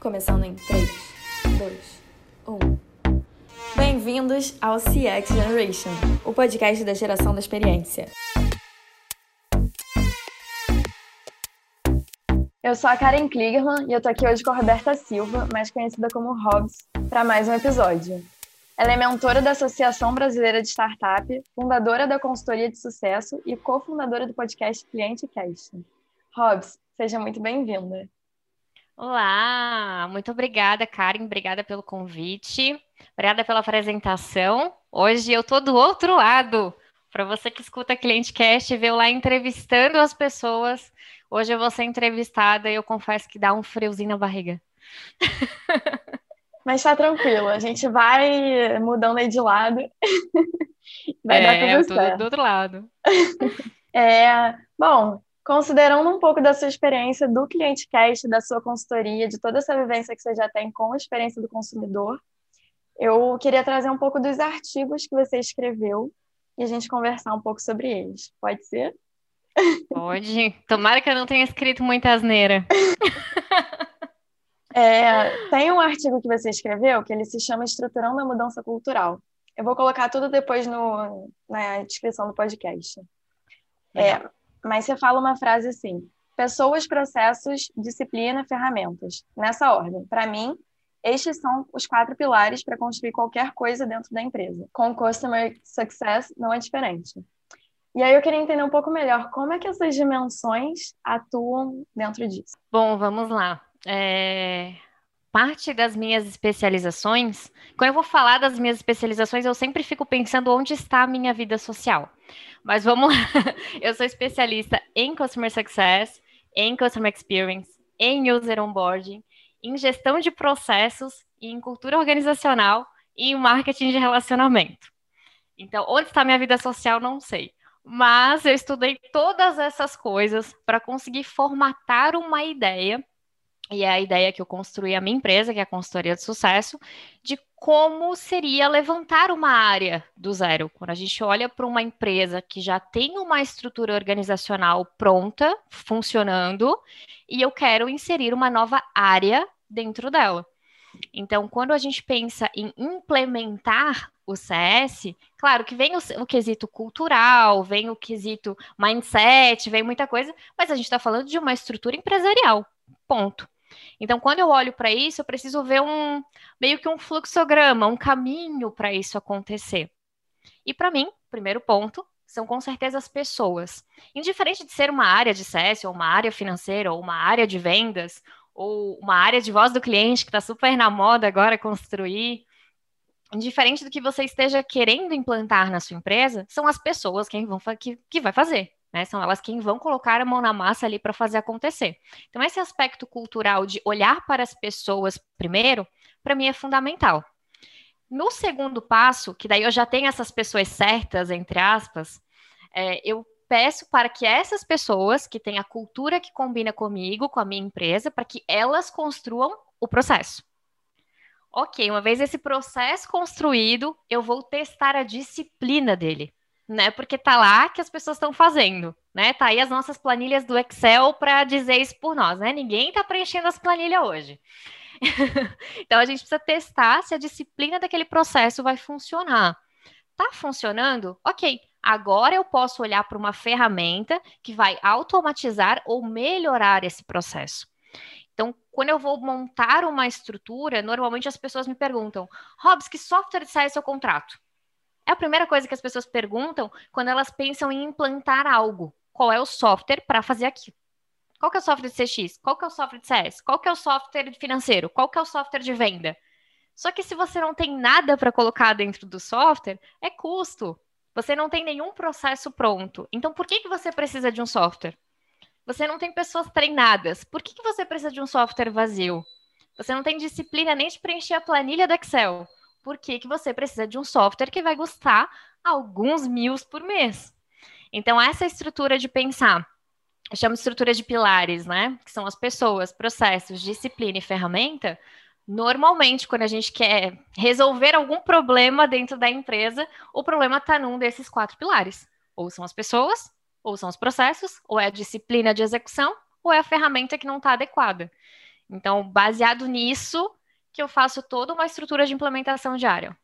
Começando em 3, 2, 1. Bem-vindos ao CX Generation, o podcast da geração da experiência. Eu sou a Karen Kligerman e eu tô aqui hoje com a Roberta Silva, mais conhecida como Hobbs, para mais um episódio. Ela é mentora da Associação Brasileira de Startup, fundadora da consultoria de sucesso e cofundadora do podcast Cliente Cast. Hobbs, seja muito bem-vinda. Olá, muito obrigada, Karen. Obrigada pelo convite. Obrigada pela apresentação. Hoje eu tô do outro lado. Para você que escuta Cliente Cast, veio lá entrevistando as pessoas. Hoje eu vou ser entrevistada e eu confesso que dá um friozinho na barriga. Mas tá tranquilo, a gente vai mudando aí de lado. vai é, dar tudo certo. do outro lado. É, bom, considerando um pouco da sua experiência do cliente cast, da sua consultoria, de toda essa vivência que você já tem com a experiência do consumidor, eu queria trazer um pouco dos artigos que você escreveu e a gente conversar um pouco sobre eles. Pode ser? Pode. Tomara que eu não tenha escrito muita asneira. É, tem um artigo que você escreveu que ele se chama Estruturando a Mudança Cultural. Eu vou colocar tudo depois no, na descrição do podcast. É, mas você fala uma frase assim: pessoas, processos, disciplina, ferramentas. Nessa ordem. Para mim, estes são os quatro pilares para construir qualquer coisa dentro da empresa. Com Customer Success não é diferente. E aí eu queria entender um pouco melhor como é que essas dimensões atuam dentro disso. Bom, vamos lá é, parte das minhas especializações, quando eu vou falar das minhas especializações, eu sempre fico pensando onde está a minha vida social. Mas vamos lá. Eu sou especialista em Customer Success, em Customer Experience, em User Onboarding, em gestão de processos, em cultura organizacional e em marketing de relacionamento. Então, onde está a minha vida social, não sei. Mas eu estudei todas essas coisas para conseguir formatar uma ideia e é a ideia que eu construí a minha empresa, que é a consultoria de sucesso, de como seria levantar uma área do zero. Quando a gente olha para uma empresa que já tem uma estrutura organizacional pronta, funcionando, e eu quero inserir uma nova área dentro dela. Então, quando a gente pensa em implementar o CS, claro que vem o, o, quesito cultural, vem o quesito mindset, vem muita coisa, mas a gente está falando de uma estrutura empresarial. Ponto. Então, quando eu olho para isso, eu preciso ver um meio que um fluxograma, um caminho para isso acontecer. E para mim, primeiro ponto, são com certeza as pessoas. Indiferente de ser uma área de CS, ou uma área financeira, ou uma área de vendas, ou uma área de voz do cliente que está super na moda agora construir. Indiferente do que você esteja querendo implantar na sua empresa, são as pessoas quem vão que, que vai fazer. Né? São elas quem vão colocar a mão na massa ali para fazer acontecer. Então, esse aspecto cultural de olhar para as pessoas primeiro, para mim é fundamental. No segundo passo, que daí eu já tenho essas pessoas certas, entre aspas, é, eu peço para que essas pessoas que têm a cultura que combina comigo, com a minha empresa, para que elas construam o processo. Ok, uma vez esse processo construído, eu vou testar a disciplina dele né? Porque tá lá que as pessoas estão fazendo, né? Tá aí as nossas planilhas do Excel para dizer isso por nós, né? Ninguém tá preenchendo as planilhas hoje. então a gente precisa testar se a disciplina daquele processo vai funcionar. Tá funcionando? OK. Agora eu posso olhar para uma ferramenta que vai automatizar ou melhorar esse processo. Então, quando eu vou montar uma estrutura, normalmente as pessoas me perguntam: Robs, que software sai seu contrato? É a primeira coisa que as pessoas perguntam quando elas pensam em implantar algo. Qual é o software para fazer aquilo? Qual que é o software de CX? Qual que é o software de CS? Qual que é o software financeiro? Qual que é o software de venda? Só que se você não tem nada para colocar dentro do software, é custo. Você não tem nenhum processo pronto. Então, por que, que você precisa de um software? Você não tem pessoas treinadas. Por que, que você precisa de um software vazio? Você não tem disciplina nem de preencher a planilha do Excel por que, que você precisa de um software que vai custar alguns mil por mês. Então, essa estrutura de pensar, eu chamo de estrutura de pilares, né? Que são as pessoas, processos, disciplina e ferramenta. Normalmente, quando a gente quer resolver algum problema dentro da empresa, o problema está num desses quatro pilares. Ou são as pessoas, ou são os processos, ou é a disciplina de execução, ou é a ferramenta que não está adequada. Então, baseado nisso, que eu faço toda uma estrutura de implementação diária.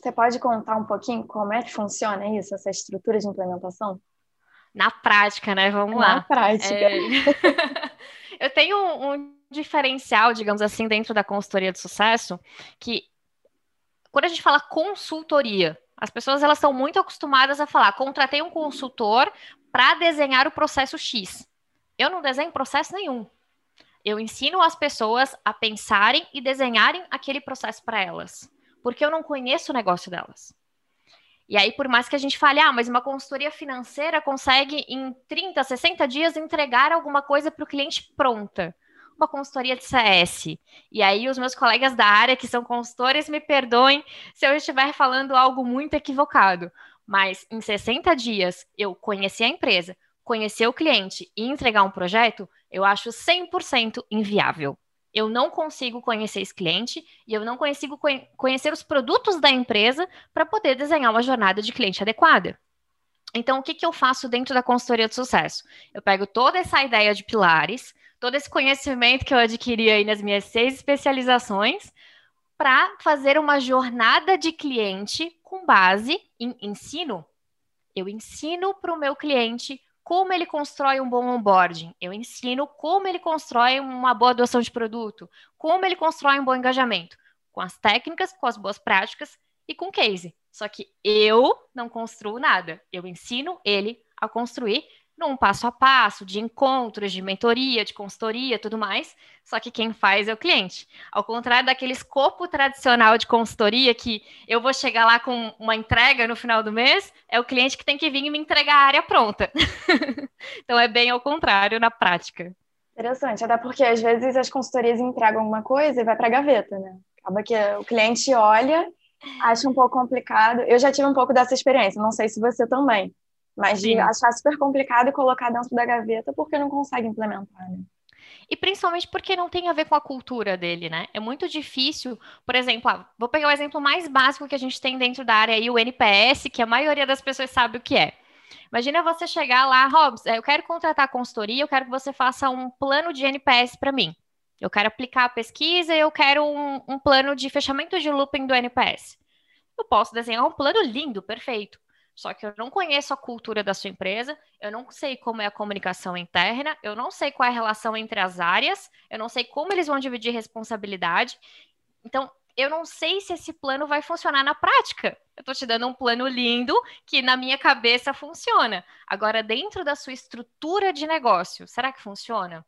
Você pode contar um pouquinho como é que funciona isso, essa estrutura de implementação? Na prática, né? Vamos Na lá. prática. É... eu tenho um diferencial, digamos assim, dentro da consultoria de sucesso, que quando a gente fala consultoria, as pessoas elas estão muito acostumadas a falar, contratei um consultor para desenhar o processo X. Eu não desenho processo nenhum. Eu ensino as pessoas a pensarem e desenharem aquele processo para elas, porque eu não conheço o negócio delas. E aí, por mais que a gente fale, ah, mas uma consultoria financeira consegue em 30, 60 dias entregar alguma coisa para o cliente pronta. Uma consultoria de CS. E aí, os meus colegas da área que são consultores me perdoem se eu estiver falando algo muito equivocado. Mas em 60 dias eu conhecer a empresa, conhecer o cliente e entregar um projeto, eu acho 100% inviável eu não consigo conhecer esse cliente e eu não consigo conhecer os produtos da empresa para poder desenhar uma jornada de cliente adequada. Então, o que, que eu faço dentro da consultoria de sucesso? Eu pego toda essa ideia de pilares, todo esse conhecimento que eu adquiri aí nas minhas seis especializações, para fazer uma jornada de cliente com base em ensino. Eu ensino para o meu cliente como ele constrói um bom onboarding, eu ensino como ele constrói uma boa adoção de produto, como ele constrói um bom engajamento, com as técnicas, com as boas práticas e com case. Só que eu não construo nada, eu ensino ele a construir num passo a passo de encontros, de mentoria, de consultoria, tudo mais. Só que quem faz é o cliente. Ao contrário daquele escopo tradicional de consultoria que eu vou chegar lá com uma entrega no final do mês, é o cliente que tem que vir e me entregar a área pronta. então é bem ao contrário na prática. Interessante, até porque às vezes as consultorias entregam alguma coisa e vai para a gaveta, né? Acaba que o cliente olha, acha um pouco complicado. Eu já tive um pouco dessa experiência, não sei se você também mas Sim. de achar super complicado e colocar dentro da gaveta porque não consegue implementar, né? E principalmente porque não tem a ver com a cultura dele, né? É muito difícil, por exemplo, ah, vou pegar o exemplo mais básico que a gente tem dentro da área aí, o NPS, que a maioria das pessoas sabe o que é. Imagina você chegar lá, Robs, eu quero contratar consultoria, eu quero que você faça um plano de NPS para mim. Eu quero aplicar a pesquisa e eu quero um, um plano de fechamento de looping do NPS. Eu posso desenhar um plano lindo, perfeito. Só que eu não conheço a cultura da sua empresa, eu não sei como é a comunicação interna, eu não sei qual é a relação entre as áreas, eu não sei como eles vão dividir responsabilidade. Então, eu não sei se esse plano vai funcionar na prática. Eu estou te dando um plano lindo que na minha cabeça funciona. Agora, dentro da sua estrutura de negócio, será que funciona?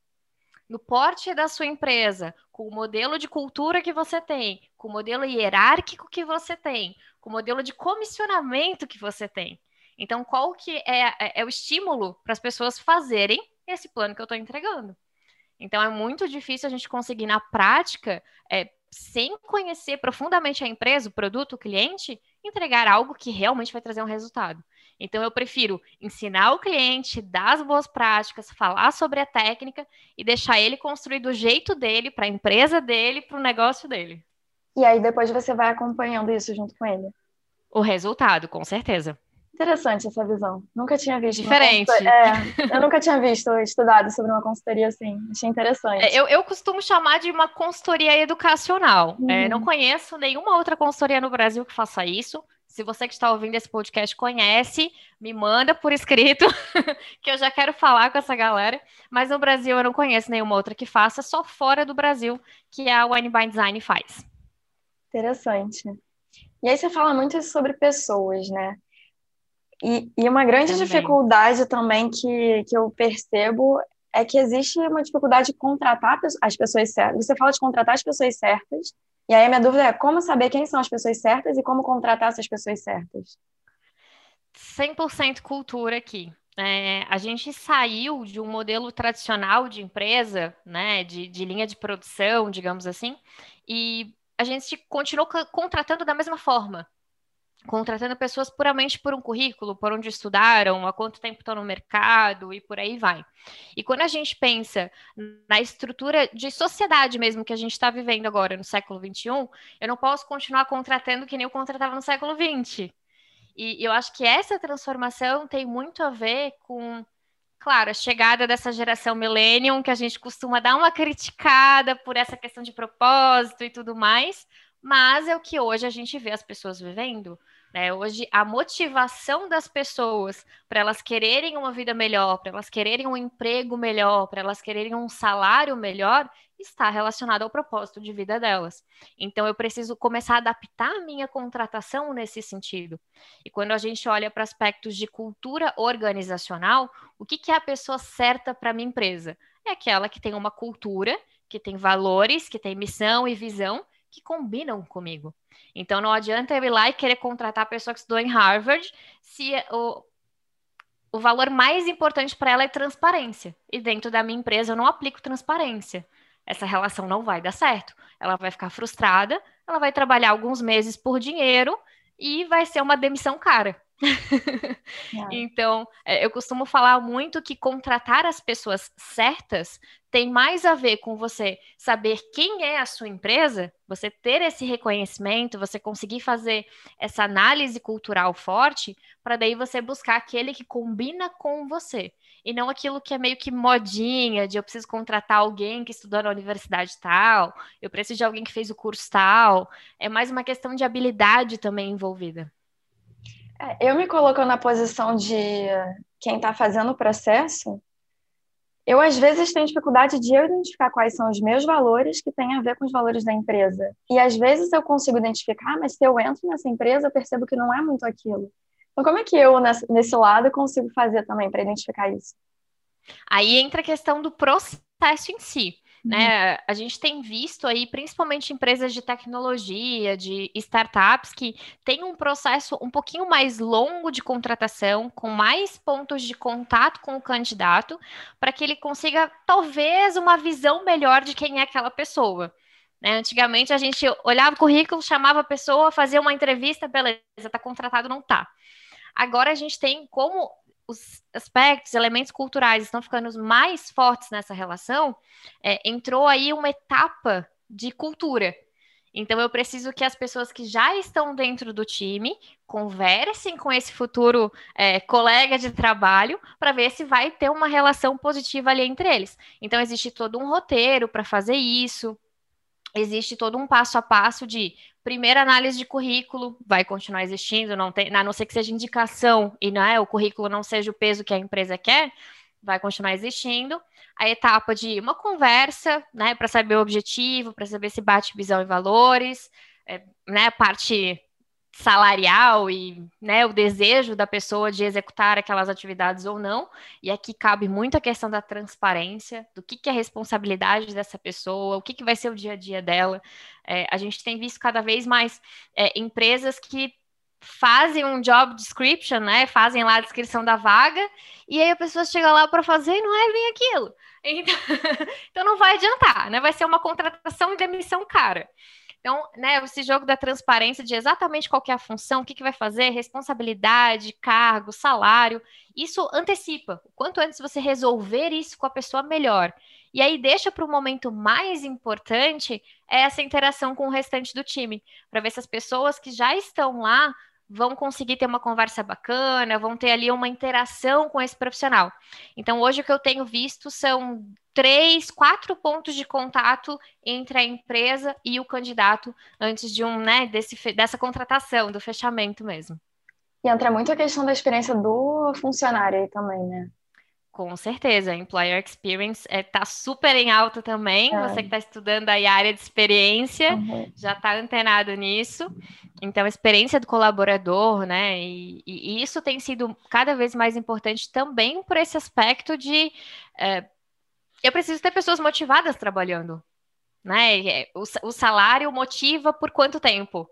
No porte da sua empresa, com o modelo de cultura que você tem, com o modelo hierárquico que você tem, com o modelo de comissionamento que você tem. Então, qual que é, é, é o estímulo para as pessoas fazerem esse plano que eu estou entregando? Então, é muito difícil a gente conseguir, na prática, é, sem conhecer profundamente a empresa, o produto, o cliente, entregar algo que realmente vai trazer um resultado. Então, eu prefiro ensinar o cliente, dar as boas práticas, falar sobre a técnica e deixar ele construir do jeito dele, para a empresa dele, para o negócio dele. E aí depois você vai acompanhando isso junto com ele. O resultado, com certeza. Interessante essa visão. Nunca tinha visto. Diferente. É, eu nunca tinha visto, estudado sobre uma consultoria assim. Achei interessante. É, eu, eu costumo chamar de uma consultoria educacional. É, uhum. É, não conheço nenhuma outra consultoria no Brasil que faça isso. Se você que está ouvindo esse podcast conhece, me manda por escrito, que eu já quero falar com essa galera. Mas no Brasil eu não conheço nenhuma outra que faça, só fora do Brasil que a Wine by Design faz. Interessante. E aí você fala muito sobre pessoas, né? E, e uma grande também. dificuldade também que, que eu percebo é que existe uma dificuldade de contratar as pessoas certas. Você fala de contratar as pessoas certas, e aí a minha dúvida é como saber quem são as pessoas certas e como contratar essas pessoas certas. 100% cultura aqui. É, a gente saiu de um modelo tradicional de empresa, né, de, de linha de produção, digamos assim, e a gente continuou contratando da mesma forma. Contratando pessoas puramente por um currículo, por onde estudaram, há quanto tempo estão no mercado e por aí vai. E quando a gente pensa na estrutura de sociedade mesmo que a gente está vivendo agora, no século XXI, eu não posso continuar contratando que nem eu contratava no século XX. E eu acho que essa transformação tem muito a ver com claro, a chegada dessa geração millennium, que a gente costuma dar uma criticada por essa questão de propósito e tudo mais, mas é o que hoje a gente vê as pessoas vivendo. Né? Hoje, a motivação das pessoas para elas quererem uma vida melhor, para elas quererem um emprego melhor, para elas quererem um salário melhor, está relacionado ao propósito de vida delas. Então, eu preciso começar a adaptar a minha contratação nesse sentido. E quando a gente olha para aspectos de cultura organizacional, o que, que é a pessoa certa para a minha empresa? É aquela que tem uma cultura, que tem valores, que tem missão e visão que combinam comigo. Então não adianta eu ir lá e querer contratar a pessoa que estudou em Harvard se o, o valor mais importante para ela é transparência. E dentro da minha empresa eu não aplico transparência. Essa relação não vai dar certo. Ela vai ficar frustrada, ela vai trabalhar alguns meses por dinheiro e vai ser uma demissão cara. então, é, eu costumo falar muito que contratar as pessoas certas tem mais a ver com você saber quem é a sua empresa, você ter esse reconhecimento, você conseguir fazer essa análise cultural forte, para daí você buscar aquele que combina com você. E não aquilo que é meio que modinha, de eu preciso contratar alguém que estudou na universidade tal, eu preciso de alguém que fez o curso tal. É mais uma questão de habilidade também envolvida. É, eu me coloco na posição de quem está fazendo o processo. Eu, às vezes, tenho dificuldade de eu identificar quais são os meus valores que têm a ver com os valores da empresa. E, às vezes, eu consigo identificar, mas se eu entro nessa empresa, eu percebo que não é muito aquilo. Então, como é que eu, nesse lado, consigo fazer também para identificar isso? Aí entra a questão do processo em si. Né? Uhum. A gente tem visto aí, principalmente empresas de tecnologia, de startups, que tem um processo um pouquinho mais longo de contratação, com mais pontos de contato com o candidato, para que ele consiga, talvez, uma visão melhor de quem é aquela pessoa. Né? Antigamente a gente olhava o currículo, chamava a pessoa, fazia uma entrevista, beleza, está contratado, não está. Agora a gente tem como os aspectos, elementos culturais estão ficando mais fortes nessa relação, é, entrou aí uma etapa de cultura. Então, eu preciso que as pessoas que já estão dentro do time conversem com esse futuro é, colega de trabalho para ver se vai ter uma relação positiva ali entre eles. Então, existe todo um roteiro para fazer isso, existe todo um passo a passo de primeira análise de currículo, vai continuar existindo, não tem, a não ser que seja indicação e não é, o currículo não seja o peso que a empresa quer, vai continuar existindo. A etapa de uma conversa, né, para saber o objetivo, para saber se bate visão e valores, é, né, parte salarial e né, o desejo da pessoa de executar aquelas atividades ou não. E aqui cabe muito a questão da transparência, do que, que é a responsabilidade dessa pessoa, o que, que vai ser o dia a dia dela. É, a gente tem visto cada vez mais é, empresas que fazem um job description, né? Fazem lá a descrição da vaga, e aí a pessoa chega lá para fazer e não é bem aquilo. Então, então não vai adiantar, né? Vai ser uma contratação e demissão cara. Então, né, esse jogo da transparência de exatamente qual é a função, o que, que vai fazer, responsabilidade, cargo, salário, isso antecipa. Quanto antes você resolver isso com a pessoa, melhor. E aí deixa para o momento mais importante é essa interação com o restante do time, para ver se as pessoas que já estão lá vão conseguir ter uma conversa bacana, vão ter ali uma interação com esse profissional. Então, hoje o que eu tenho visto são três, quatro pontos de contato entre a empresa e o candidato antes de um, né, desse, dessa contratação, do fechamento mesmo. E entra muito a questão da experiência do funcionário aí também, né? Com certeza, Employer Experience está é, tá super em alta também. É. Você que está estudando aí a área de experiência uhum. já está antenado nisso. Então, a experiência do colaborador, né? E, e, isso tem sido cada vez mais importante também por esse aspecto de é, eu preciso ter pessoas motivadas trabalhando, né? O, o salário motiva por quanto tempo,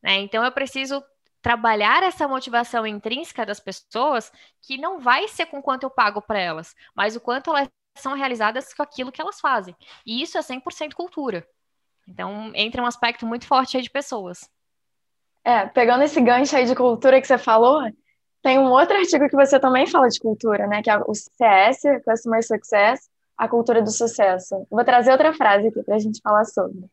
né? Então eu preciso trabalhar essa motivação intrínseca das pessoas, que não vai ser com quanto eu pago para elas, mas o quanto elas são realizadas com aquilo que elas fazem. E isso é 100% cultura. Então, entra um aspecto muito forte aí de pessoas. É, pegando esse gancho aí de cultura que você falou, tem um outro artigo que você também fala de cultura, né? Que é o CS, Customer Success, a cultura do sucesso. Vou trazer outra frase aqui para a gente falar sobre.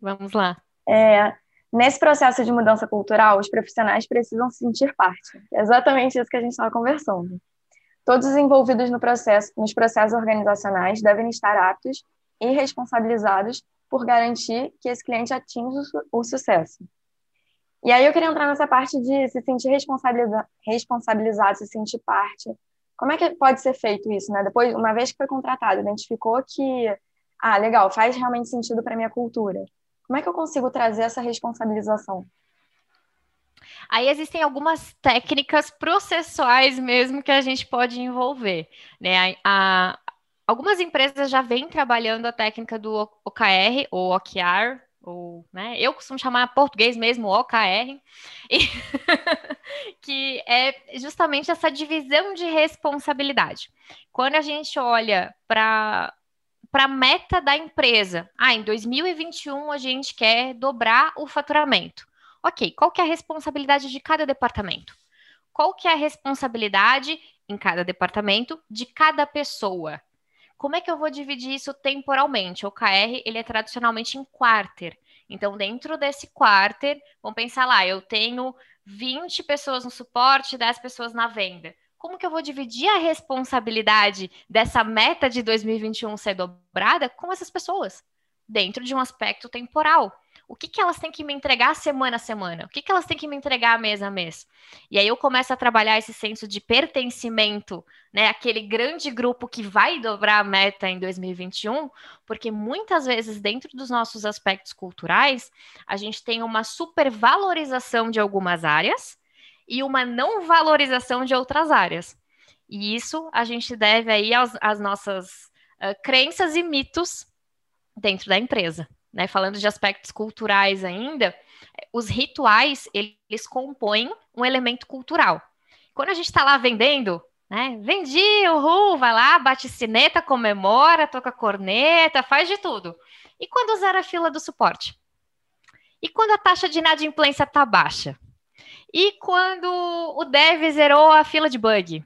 Vamos lá. É, nesse processo de mudança cultural, os profissionais precisam se sentir parte. É exatamente isso que a gente estava conversando. Todos os envolvidos no processo, nos processos organizacionais devem estar aptos e responsabilizados por garantir que esse cliente atinja o sucesso. E aí eu queria entrar nessa parte de se sentir responsabiliza responsabilizado, se sentir parte. Como é que pode ser feito isso, né? Depois, uma vez que foi contratado, identificou que, ah, legal, faz realmente sentido para minha cultura. Como é que eu consigo trazer essa responsabilização? Aí existem algumas técnicas processuais mesmo que a gente pode envolver, né? A, a, algumas empresas já vêm trabalhando a técnica do OKR ou OKR, ou, né, eu costumo chamar português mesmo OKR, e que é justamente essa divisão de responsabilidade. Quando a gente olha para para a meta da empresa, ah, em 2021 a gente quer dobrar o faturamento. Ok, qual que é a responsabilidade de cada departamento? Qual que é a responsabilidade em cada departamento de cada pessoa? Como é que eu vou dividir isso temporalmente? O KR, ele é tradicionalmente em quarter. Então, dentro desse quarter, vamos pensar lá, eu tenho 20 pessoas no suporte, 10 pessoas na venda. Como que eu vou dividir a responsabilidade dessa meta de 2021 ser dobrada com essas pessoas? Dentro de um aspecto temporal o que, que elas têm que me entregar semana a semana? O que, que elas têm que me entregar mês a mês? E aí eu começo a trabalhar esse senso de pertencimento, né? Aquele grande grupo que vai dobrar a meta em 2021, porque muitas vezes, dentro dos nossos aspectos culturais, a gente tem uma supervalorização de algumas áreas e uma não valorização de outras áreas. E isso a gente deve aí às nossas uh, crenças e mitos dentro da empresa né, falando de aspectos culturais ainda, os rituais, eles compõem um elemento cultural. Quando a gente está lá vendendo, né, vendi, uhul, vai lá, bate sineta, comemora, toca corneta, faz de tudo. E quando zera a fila do suporte? E quando a taxa de inadimplência está baixa? E quando o dev zerou a fila de bug?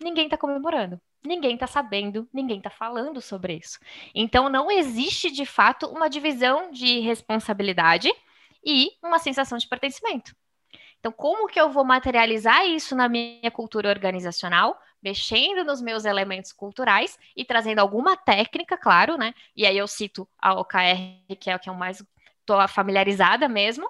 Ninguém está comemorando ninguém está sabendo, ninguém está falando sobre isso. Então, não existe de fato uma divisão de responsabilidade e uma sensação de pertencimento. Então, como que eu vou materializar isso na minha cultura organizacional? Mexendo nos meus elementos culturais e trazendo alguma técnica, claro, né? E aí eu cito a OKR, que é o que eu mais estou familiarizada mesmo,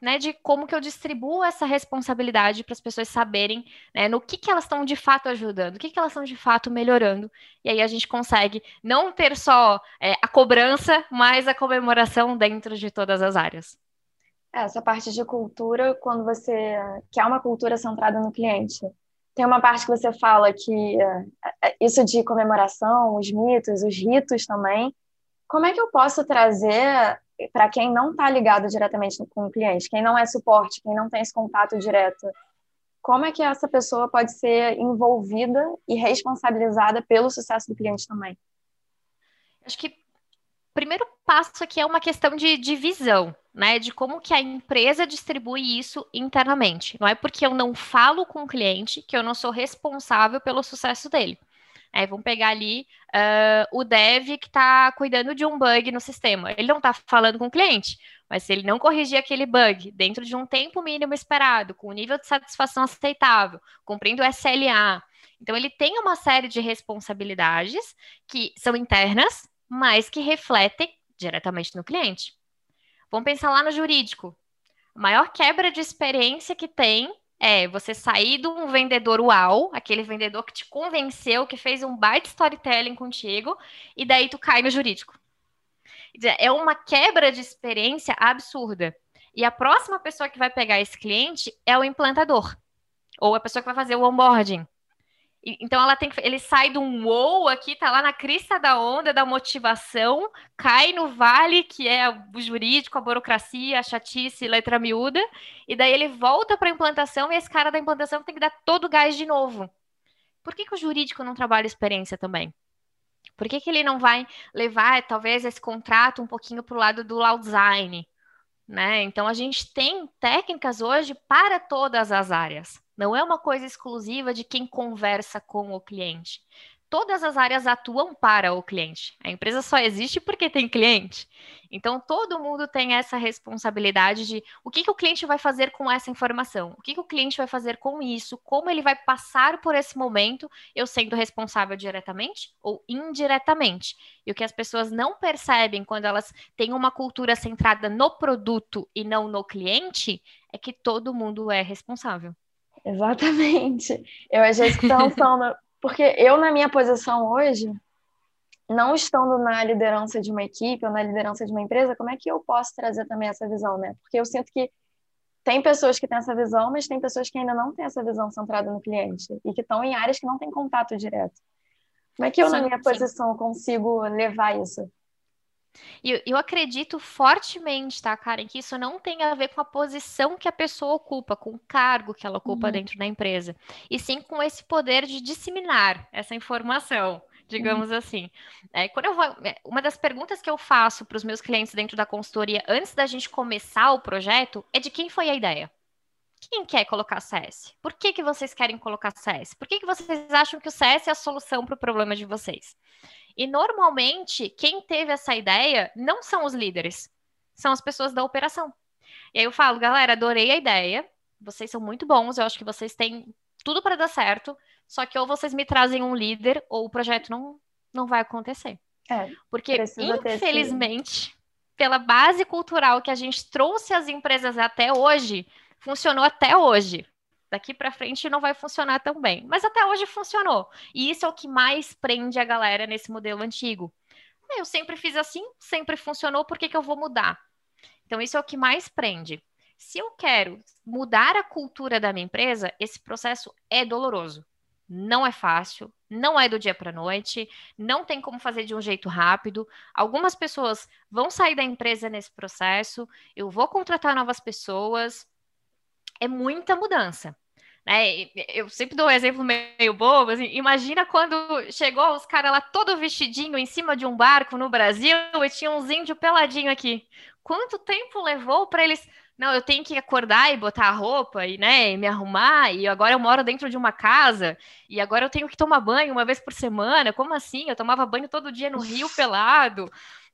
né, de como que eu distribuo essa responsabilidade para as pessoas saberem né, no que, que elas estão de fato ajudando, o que, que elas estão de fato melhorando. E aí a gente consegue não ter só é, a cobrança, mas a comemoração dentro de todas as áreas. É, essa parte de cultura, quando você quer uma cultura centrada no cliente, tem uma parte que você fala que é, é, isso de comemoração, os mitos, os ritos também. Como é que eu posso trazer para quem não está ligado diretamente com o cliente, quem não é suporte, quem não tem esse contato direto, como é que essa pessoa pode ser envolvida e responsabilizada pelo sucesso do cliente também? Acho que o primeiro passo aqui é uma questão de, de visão, né? De como que a empresa distribui isso internamente. Não é porque eu não falo com o cliente que eu não sou responsável pelo sucesso dele. É, vamos pegar ali uh, o dev que está cuidando de um bug no sistema. Ele não está falando com o cliente, mas se ele não corrigir aquele bug dentro de um tempo mínimo esperado, com um nível de satisfação aceitável, cumprindo o SLA, então ele tem uma série de responsabilidades que são internas, mas que refletem diretamente no cliente. Vamos pensar lá no jurídico. A maior quebra de experiência que tem é você sair de um vendedor uau, aquele vendedor que te convenceu, que fez um baita storytelling contigo, e daí tu cai no jurídico. É uma quebra de experiência absurda. E a próxima pessoa que vai pegar esse cliente é o implantador, ou a pessoa que vai fazer o onboarding. Então ela tem que, ele sai de um wow aqui, tá lá na crista da onda da motivação, cai no vale que é o jurídico, a burocracia, a chatice, letra miúda, e daí ele volta para a implantação e esse cara da implantação tem que dar todo o gás de novo. Por que, que o jurídico não trabalha experiência também? Por que, que ele não vai levar, talvez, esse contrato um pouquinho para o lado do law design? Né? Então, a gente tem técnicas hoje para todas as áreas. Não é uma coisa exclusiva de quem conversa com o cliente. todas as áreas atuam para o cliente. A empresa só existe porque tem cliente. Então, todo mundo tem essa responsabilidade de o que, que o cliente vai fazer com essa informação, o que, que o cliente vai fazer com isso, como ele vai passar por esse momento, eu sendo responsável diretamente ou indiretamente. E o que as pessoas não percebem quando elas têm uma cultura centrada no produto e não no cliente é que todo mundo é responsável. Exatamente. Eu achei que pensando, porque eu, na minha posição hoje, não estando na liderança de uma equipe ou na liderança de uma empresa, como é que eu posso trazer também essa visão, né? Porque eu sinto que tem pessoas que têm essa visão, mas tem pessoas que ainda não têm essa visão centrada no cliente e que estão em áreas que não têm contato direto. Como é que eu, sim, na minha sim. posição, consigo levar isso? E eu acredito fortemente, tá, Karen, que isso não tem a ver com a posição que a pessoa ocupa, com o cargo que ela ocupa uhum. dentro da empresa, e sim com esse poder de disseminar essa informação digamos uhum. assim. É, quando eu vou, é, uma das perguntas que eu faço para os meus clientes dentro da consultoria antes da gente começar o projeto é de quem foi a ideia. Quem quer colocar CS? Por que, que vocês querem colocar CS? Por que, que vocês acham que o CS é a solução para o problema de vocês? E normalmente, quem teve essa ideia não são os líderes, são as pessoas da operação. E aí eu falo, galera, adorei a ideia, vocês são muito bons, eu acho que vocês têm tudo para dar certo, só que ou vocês me trazem um líder ou o projeto não, não vai acontecer. É, Porque, infelizmente, pela base cultural que a gente trouxe as empresas até hoje, funcionou até hoje. Daqui para frente não vai funcionar tão bem. Mas até hoje funcionou. E isso é o que mais prende a galera nesse modelo antigo. Eu sempre fiz assim, sempre funcionou, por que, que eu vou mudar? Então, isso é o que mais prende. Se eu quero mudar a cultura da minha empresa, esse processo é doloroso. Não é fácil, não é do dia para noite, não tem como fazer de um jeito rápido. Algumas pessoas vão sair da empresa nesse processo, eu vou contratar novas pessoas. É muita mudança. Né? Eu sempre dou um exemplo meio bobo. Assim, imagina quando chegou os caras lá todo vestidinho em cima de um barco no Brasil e tinha uns índios peladinho aqui. Quanto tempo levou para eles não, eu tenho que acordar e botar a roupa e, né, me arrumar, e agora eu moro dentro de uma casa, e agora eu tenho que tomar banho uma vez por semana. Como assim? Eu tomava banho todo dia no rio pelado.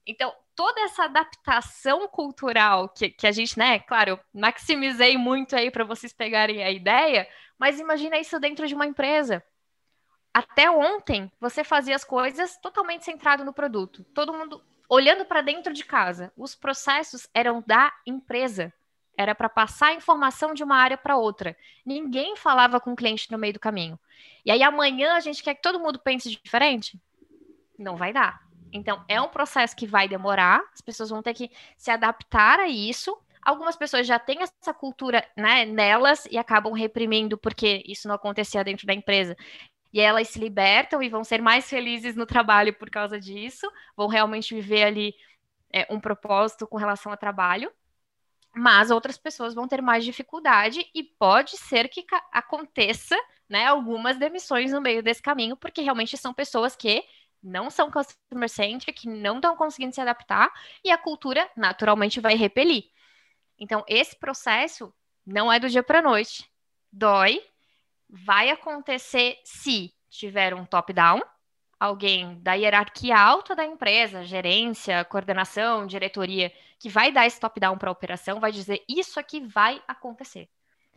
Então, toda essa adaptação cultural que, que a gente, né, claro, maximizei muito aí para vocês pegarem a ideia, mas imagina isso dentro de uma empresa. Até ontem, você fazia as coisas totalmente centrado no produto. Todo mundo olhando para dentro de casa. Os processos eram da empresa. Era para passar informação de uma área para outra. Ninguém falava com o cliente no meio do caminho. E aí amanhã a gente quer que todo mundo pense diferente? Não vai dar. Então, é um processo que vai demorar, as pessoas vão ter que se adaptar a isso. Algumas pessoas já têm essa cultura né, nelas e acabam reprimindo porque isso não acontecia dentro da empresa. E elas se libertam e vão ser mais felizes no trabalho por causa disso, vão realmente viver ali é, um propósito com relação ao trabalho mas outras pessoas vão ter mais dificuldade e pode ser que aconteça, né, algumas demissões no meio desse caminho, porque realmente são pessoas que não são customer centric, não estão conseguindo se adaptar e a cultura naturalmente vai repelir. Então, esse processo não é do dia para noite. Dói, vai acontecer se tiver um top-down, alguém da hierarquia alta da empresa, gerência, coordenação, diretoria, que vai dar esse top-down para a operação, vai dizer isso aqui vai acontecer.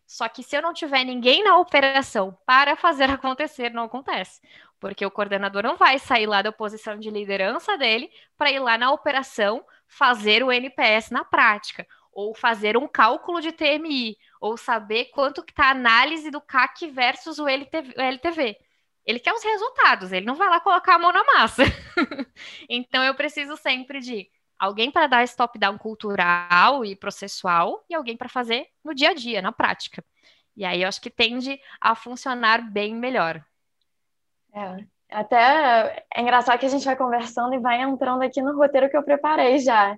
Só que se eu não tiver ninguém na operação para fazer acontecer, não acontece. Porque o coordenador não vai sair lá da posição de liderança dele para ir lá na operação fazer o NPS na prática, ou fazer um cálculo de TMI, ou saber quanto que está a análise do CAC versus o LTV. Ele quer os resultados, ele não vai lá colocar a mão na massa. então eu preciso sempre de alguém para dar esse top-down cultural e processual e alguém para fazer no dia a dia, na prática. E aí eu acho que tende a funcionar bem melhor. É, até é engraçado que a gente vai conversando e vai entrando aqui no roteiro que eu preparei já.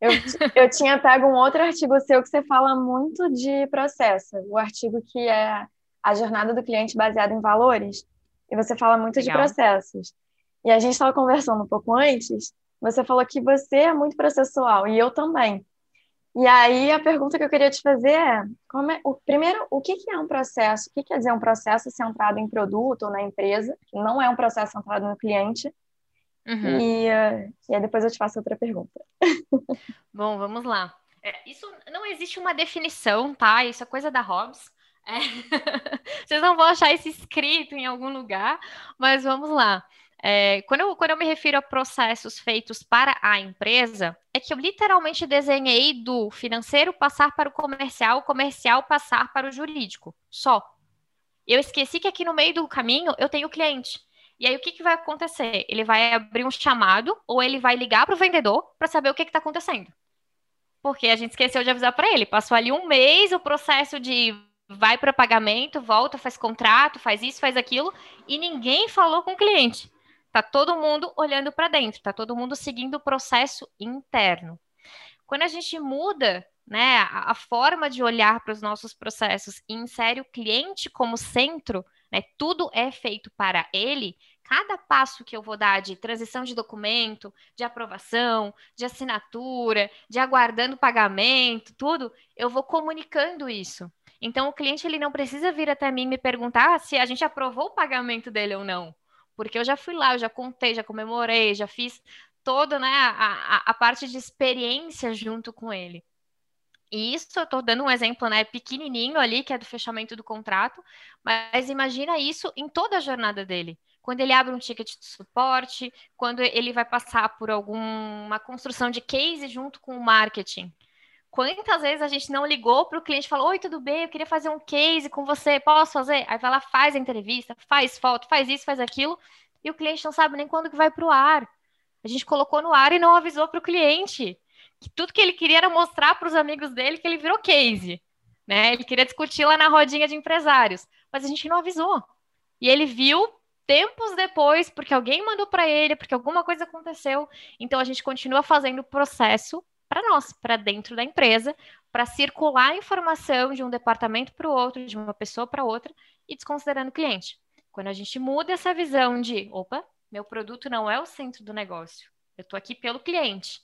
Eu, eu tinha pego um outro artigo seu que você fala muito de processo, o artigo que é a jornada do cliente baseada em valores e você fala muito Legal. de processos. E a gente estava conversando um pouco antes, você falou que você é muito processual, e eu também. E aí a pergunta que eu queria te fazer é, como é o, primeiro, o que, que é um processo? O que quer dizer um processo centrado em produto ou na empresa, que não é um processo centrado no cliente? Uhum. E, e aí depois eu te faço outra pergunta. Bom, vamos lá. É, isso não existe uma definição, tá? Isso é coisa da Hobbes. É. Vocês não vão achar isso escrito em algum lugar, mas vamos lá. É, quando, eu, quando eu me refiro a processos feitos para a empresa, é que eu literalmente desenhei do financeiro passar para o comercial, o comercial passar para o jurídico. Só. Eu esqueci que aqui no meio do caminho eu tenho o cliente. E aí o que, que vai acontecer? Ele vai abrir um chamado ou ele vai ligar para o vendedor para saber o que está acontecendo. Porque a gente esqueceu de avisar para ele. Passou ali um mês o processo de vai para pagamento, volta, faz contrato, faz isso, faz aquilo, e ninguém falou com o cliente. Tá todo mundo olhando para dentro, tá todo mundo seguindo o processo interno. Quando a gente muda né, a, a forma de olhar para os nossos processos e insere o cliente como centro, né, tudo é feito para ele, cada passo que eu vou dar de transição de documento, de aprovação, de assinatura, de aguardando pagamento, tudo, eu vou comunicando isso. Então, o cliente ele não precisa vir até mim me perguntar se a gente aprovou o pagamento dele ou não porque eu já fui lá, eu já contei, já comemorei, já fiz toda né, a, a, parte de experiência junto com ele. E isso eu estou dando um exemplo, né, pequenininho ali, que é do fechamento do contrato, mas imagina isso em toda a jornada dele. Quando ele abre um ticket de suporte, quando ele vai passar por alguma construção de case junto com o marketing. Quantas vezes a gente não ligou para o cliente e falou: Oi, tudo bem? Eu queria fazer um case com você, posso fazer? Aí vai lá, faz a entrevista, faz foto, faz isso, faz aquilo, e o cliente não sabe nem quando que vai para o ar. A gente colocou no ar e não avisou para o cliente. Que tudo que ele queria era mostrar para os amigos dele que ele virou case. Né? Ele queria discutir lá na rodinha de empresários, mas a gente não avisou. E ele viu tempos depois, porque alguém mandou para ele, porque alguma coisa aconteceu. Então a gente continua fazendo o processo para nós, para dentro da empresa, para circular a informação de um departamento para o outro, de uma pessoa para outra e desconsiderando o cliente. Quando a gente muda essa visão de, opa, meu produto não é o centro do negócio, eu estou aqui pelo cliente,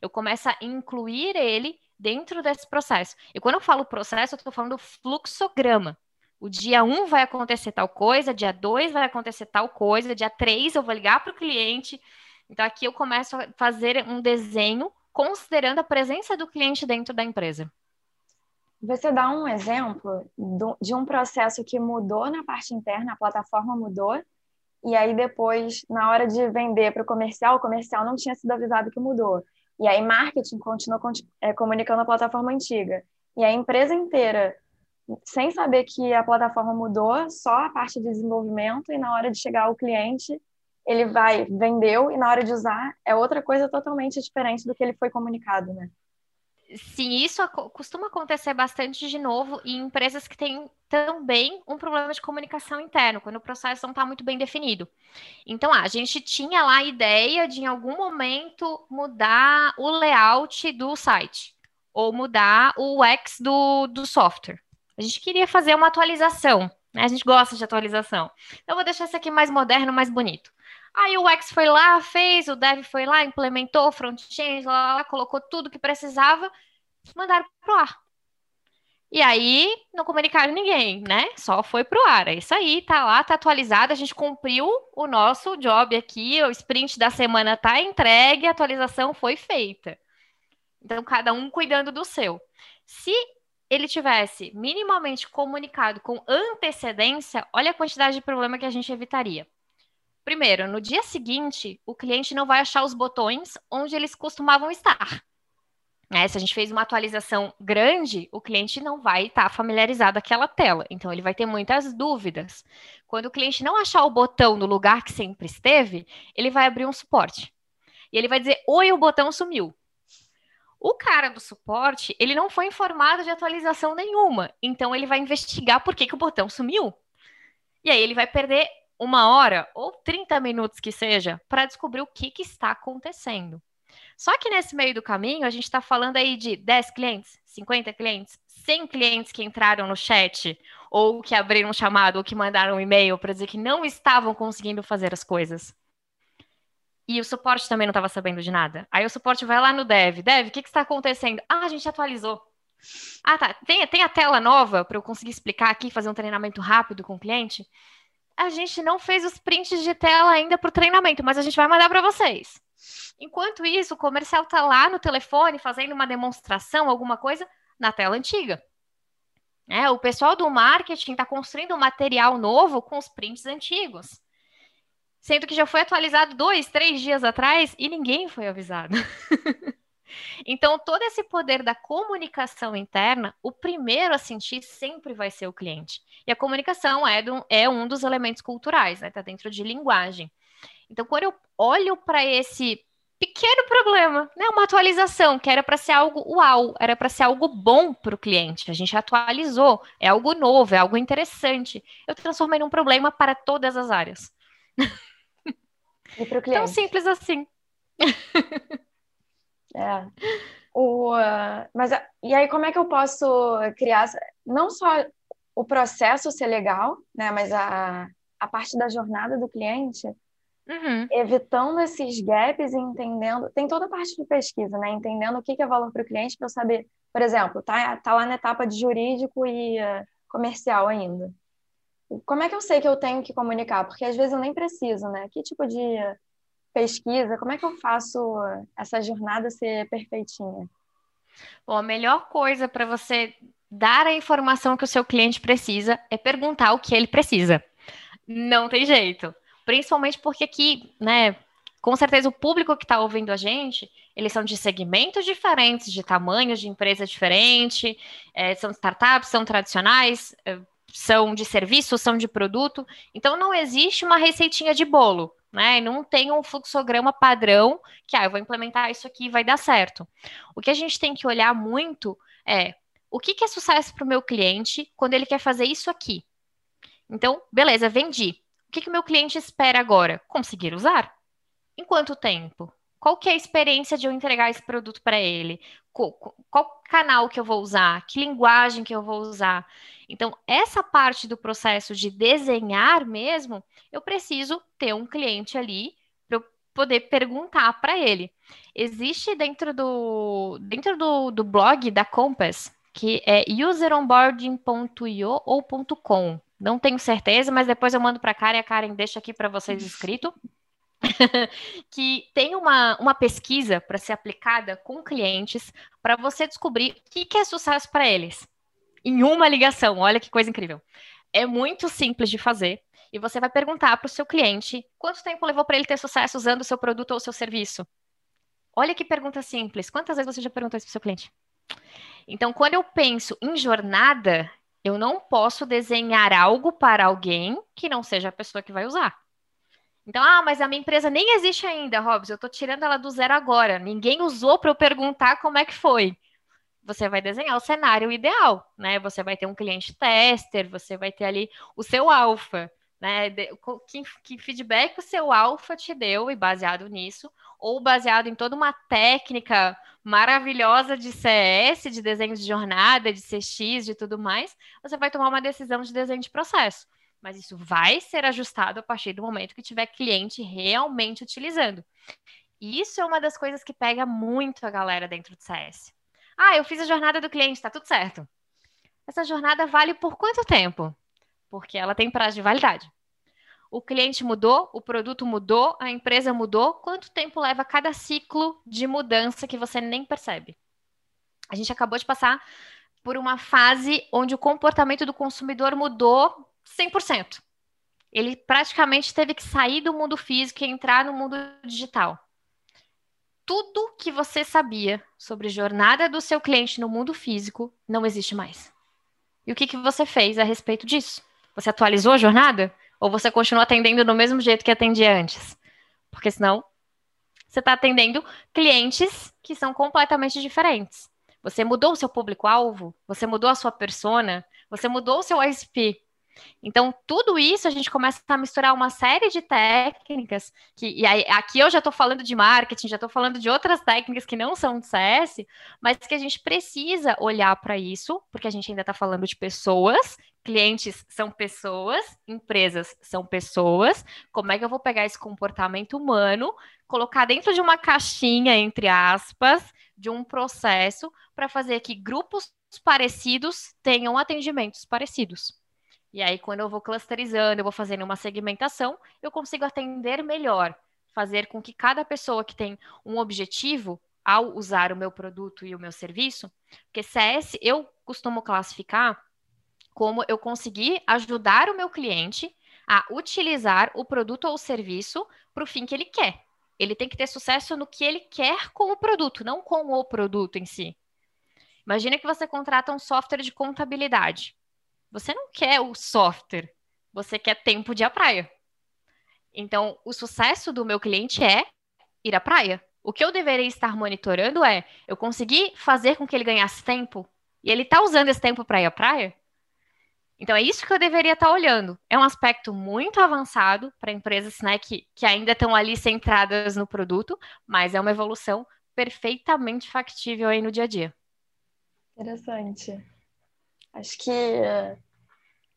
eu começo a incluir ele dentro desse processo. E quando eu falo processo, eu estou falando fluxograma. O dia 1 um vai acontecer tal coisa, dia 2 vai acontecer tal coisa, dia 3 eu vou ligar para o cliente. Então, aqui eu começo a fazer um desenho considerando a presença do cliente dentro da empresa. Você dá um exemplo de um processo que mudou na parte interna, a plataforma mudou, e aí depois, na hora de vender para o comercial, o comercial não tinha sido avisado que mudou. E aí marketing continuou é, comunicando a plataforma antiga. E a empresa inteira, sem saber que a plataforma mudou, só a parte de desenvolvimento, e na hora de chegar ao cliente, ele vai, vendeu, e na hora de usar é outra coisa totalmente diferente do que ele foi comunicado, né? Sim, isso costuma acontecer bastante de novo em empresas que têm também um problema de comunicação interno, quando o processo não está muito bem definido. Então, ah, a gente tinha lá a ideia de, em algum momento, mudar o layout do site, ou mudar o UX do, do software. A gente queria fazer uma atualização, né? A gente gosta de atualização. Então, vou deixar isso aqui mais moderno, mais bonito. Aí o X foi lá, fez, o Dev foi lá, implementou front-end, lá, lá, colocou tudo que precisava, mandaram pro ar. E aí não comunicaram ninguém, né? Só foi pro ar. É isso aí, tá lá, tá atualizado, a gente cumpriu o nosso job aqui, o sprint da semana tá entregue, a atualização foi feita. Então, cada um cuidando do seu. Se ele tivesse minimamente comunicado com antecedência, olha a quantidade de problema que a gente evitaria. Primeiro, no dia seguinte, o cliente não vai achar os botões onde eles costumavam estar. É, se a gente fez uma atualização grande, o cliente não vai estar familiarizado com aquela tela. Então, ele vai ter muitas dúvidas. Quando o cliente não achar o botão no lugar que sempre esteve, ele vai abrir um suporte. E ele vai dizer: Oi, o botão sumiu. O cara do suporte, ele não foi informado de atualização nenhuma. Então, ele vai investigar por que, que o botão sumiu. E aí, ele vai perder uma hora ou 30 minutos que seja para descobrir o que, que está acontecendo. Só que nesse meio do caminho, a gente está falando aí de 10 clientes, 50 clientes, 100 clientes que entraram no chat, ou que abriram um chamado, ou que mandaram um e-mail para dizer que não estavam conseguindo fazer as coisas. E o suporte também não estava sabendo de nada. Aí o suporte vai lá no dev. Dev, o que está acontecendo? Ah, a gente atualizou. Ah, tá. Tem, tem a tela nova para eu conseguir explicar aqui, fazer um treinamento rápido com o cliente? A gente não fez os prints de tela ainda para o treinamento, mas a gente vai mandar para vocês. Enquanto isso, o comercial está lá no telefone fazendo uma demonstração, alguma coisa, na tela antiga. É, o pessoal do marketing está construindo um material novo com os prints antigos. Sendo que já foi atualizado dois, três dias atrás e ninguém foi avisado. então, todo esse poder da comunicação interna, o primeiro a sentir sempre vai ser o cliente. E a comunicação é, do, é um dos elementos culturais, está né? Tá dentro de linguagem. Então, quando eu olho para esse pequeno problema, né? Uma atualização que era para ser algo uau, era para ser algo bom para o cliente. A gente atualizou, é algo novo, é algo interessante. Eu transformei num problema para todas as áreas. E para o cliente. Tão simples assim. É. O, uh, mas e aí como é que eu posso criar não só o processo ser legal, né, mas a, a parte da jornada do cliente Uhum. evitando esses gaps e entendendo. Tem toda a parte de pesquisa, né? Entendendo o que é valor para o cliente para eu saber, por exemplo, tá, tá lá na etapa de jurídico e uh, comercial ainda. Como é que eu sei que eu tenho que comunicar? Porque às vezes eu nem preciso, né? Que tipo de pesquisa? Como é que eu faço essa jornada ser perfeitinha? Bom, a melhor coisa para você dar a informação que o seu cliente precisa é perguntar o que ele precisa. Não tem jeito. Principalmente porque aqui, né, com certeza o público que está ouvindo a gente, eles são de segmentos diferentes, de tamanhos de empresa diferente, é, são startups, são tradicionais, é, são de serviço, são de produto. Então não existe uma receitinha de bolo, né? Não tem um fluxograma padrão que ah, eu vou implementar isso aqui e vai dar certo. O que a gente tem que olhar muito é o que, que é sucesso para o meu cliente quando ele quer fazer isso aqui. Então, beleza, vendi que, que o meu cliente espera agora? Conseguir usar. Em quanto tempo? Qual que é a experiência de eu entregar esse produto para ele? Qual, qual, canal que eu vou usar? Que linguagem que eu vou usar? Então, essa parte do processo de desenhar mesmo, eu preciso ter um cliente ali para eu poder perguntar para ele. Existe dentro do, dentro do, do blog da Compass, que é useronboarding.io ou .com. Não tenho certeza, mas depois eu mando para a Karen, a Karen deixa aqui para vocês escrito. que tem uma, uma pesquisa para ser aplicada com clientes para você descobrir o que, que é sucesso para eles. Em uma ligação, olha que coisa incrível. É muito simples de fazer e você vai perguntar para o seu cliente quanto tempo levou para ele ter sucesso usando o seu produto ou o seu serviço. Olha que pergunta simples. Quantas vezes você já perguntou isso para o seu cliente? Então, quando eu penso em jornada, eu não posso desenhar algo para alguém que não seja a pessoa que vai usar. Então, ah, mas a minha empresa nem existe ainda, Robson. Eu estou tirando ela do zero agora. Ninguém usou para eu perguntar como é que foi. Você vai desenhar o cenário ideal, né? Você vai ter um cliente tester, você vai ter ali o seu alfa, né? Que, que feedback o seu alfa te deu e baseado nisso, ou baseado em toda uma técnica maravilhosa de CS, de desenho de jornada, de CX, de tudo mais, você vai tomar uma decisão de desenho de processo. Mas isso vai ser ajustado a partir do momento que tiver cliente realmente utilizando. E isso é uma das coisas que pega muito a galera dentro do CS. Ah, eu fiz a jornada do cliente, está tudo certo. Essa jornada vale por quanto tempo? Porque ela tem prazo de validade o cliente mudou, o produto mudou, a empresa mudou. Quanto tempo leva cada ciclo de mudança que você nem percebe? A gente acabou de passar por uma fase onde o comportamento do consumidor mudou 100%. Ele praticamente teve que sair do mundo físico e entrar no mundo digital. Tudo que você sabia sobre jornada do seu cliente no mundo físico não existe mais. E o que, que você fez a respeito disso? Você atualizou a jornada? Ou você continua atendendo do mesmo jeito que atendia antes? Porque senão você está atendendo clientes que são completamente diferentes. Você mudou o seu público-alvo, você mudou a sua persona, você mudou o seu ISP. Então, tudo isso a gente começa a misturar uma série de técnicas, que, e aí, aqui eu já estou falando de marketing, já estou falando de outras técnicas que não são de CS, mas que a gente precisa olhar para isso, porque a gente ainda está falando de pessoas, clientes são pessoas, empresas são pessoas, como é que eu vou pegar esse comportamento humano, colocar dentro de uma caixinha, entre aspas, de um processo para fazer que grupos parecidos tenham atendimentos parecidos. E aí, quando eu vou clusterizando, eu vou fazendo uma segmentação, eu consigo atender melhor, fazer com que cada pessoa que tem um objetivo ao usar o meu produto e o meu serviço, porque CS eu costumo classificar como eu conseguir ajudar o meu cliente a utilizar o produto ou serviço para o fim que ele quer. Ele tem que ter sucesso no que ele quer com o produto, não com o produto em si. Imagina que você contrata um software de contabilidade. Você não quer o software, você quer tempo de ir à praia. Então, o sucesso do meu cliente é ir à praia. O que eu deveria estar monitorando é eu conseguir fazer com que ele ganhasse tempo e ele está usando esse tempo para ir à praia? Então, é isso que eu deveria estar tá olhando. É um aspecto muito avançado para empresas né, que, que ainda estão ali centradas no produto, mas é uma evolução perfeitamente factível aí no dia a dia. Interessante. Acho que.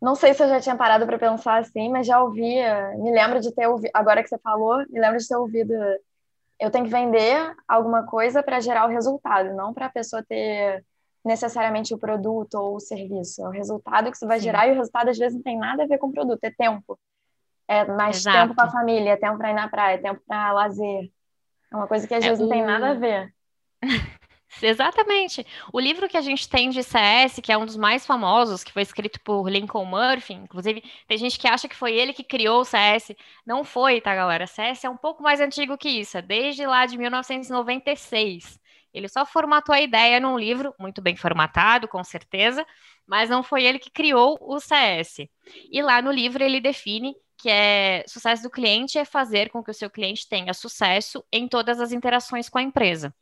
Não sei se eu já tinha parado para pensar assim, mas já ouvi. Me lembro de ter ouvido. Agora que você falou, me lembro de ter ouvido. Eu tenho que vender alguma coisa para gerar o resultado, não para a pessoa ter necessariamente o produto ou o serviço. É o resultado que você vai Sim. gerar e o resultado às vezes não tem nada a ver com o produto, é tempo. É mais Exato. tempo com a família, é tempo para ir na praia, é tempo para lazer. É uma coisa que às é vezes o... não tem nada a ver. Exatamente. O livro que a gente tem de CS, que é um dos mais famosos, que foi escrito por Lincoln Murphy, inclusive tem gente que acha que foi ele que criou o CS. Não foi, tá, galera? CS é um pouco mais antigo que isso, é desde lá de 1996. Ele só formatou a ideia num livro, muito bem formatado, com certeza, mas não foi ele que criou o CS. E lá no livro ele define que é sucesso do cliente é fazer com que o seu cliente tenha sucesso em todas as interações com a empresa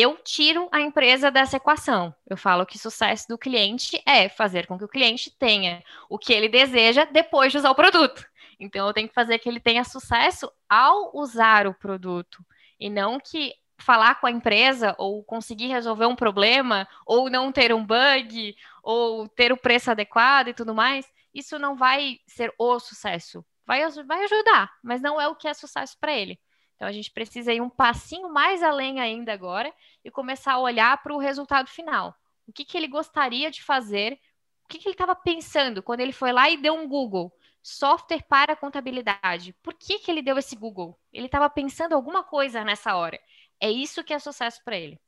eu tiro a empresa dessa equação. Eu falo que sucesso do cliente é fazer com que o cliente tenha o que ele deseja depois de usar o produto. Então, eu tenho que fazer que ele tenha sucesso ao usar o produto e não que falar com a empresa ou conseguir resolver um problema ou não ter um bug ou ter o preço adequado e tudo mais. Isso não vai ser o sucesso. Vai, vai ajudar, mas não é o que é sucesso para ele. Então a gente precisa ir um passinho mais além ainda agora e começar a olhar para o resultado final. O que, que ele gostaria de fazer? O que, que ele estava pensando quando ele foi lá e deu um Google? Software para contabilidade. Por que, que ele deu esse Google? Ele estava pensando alguma coisa nessa hora. É isso que é sucesso para ele.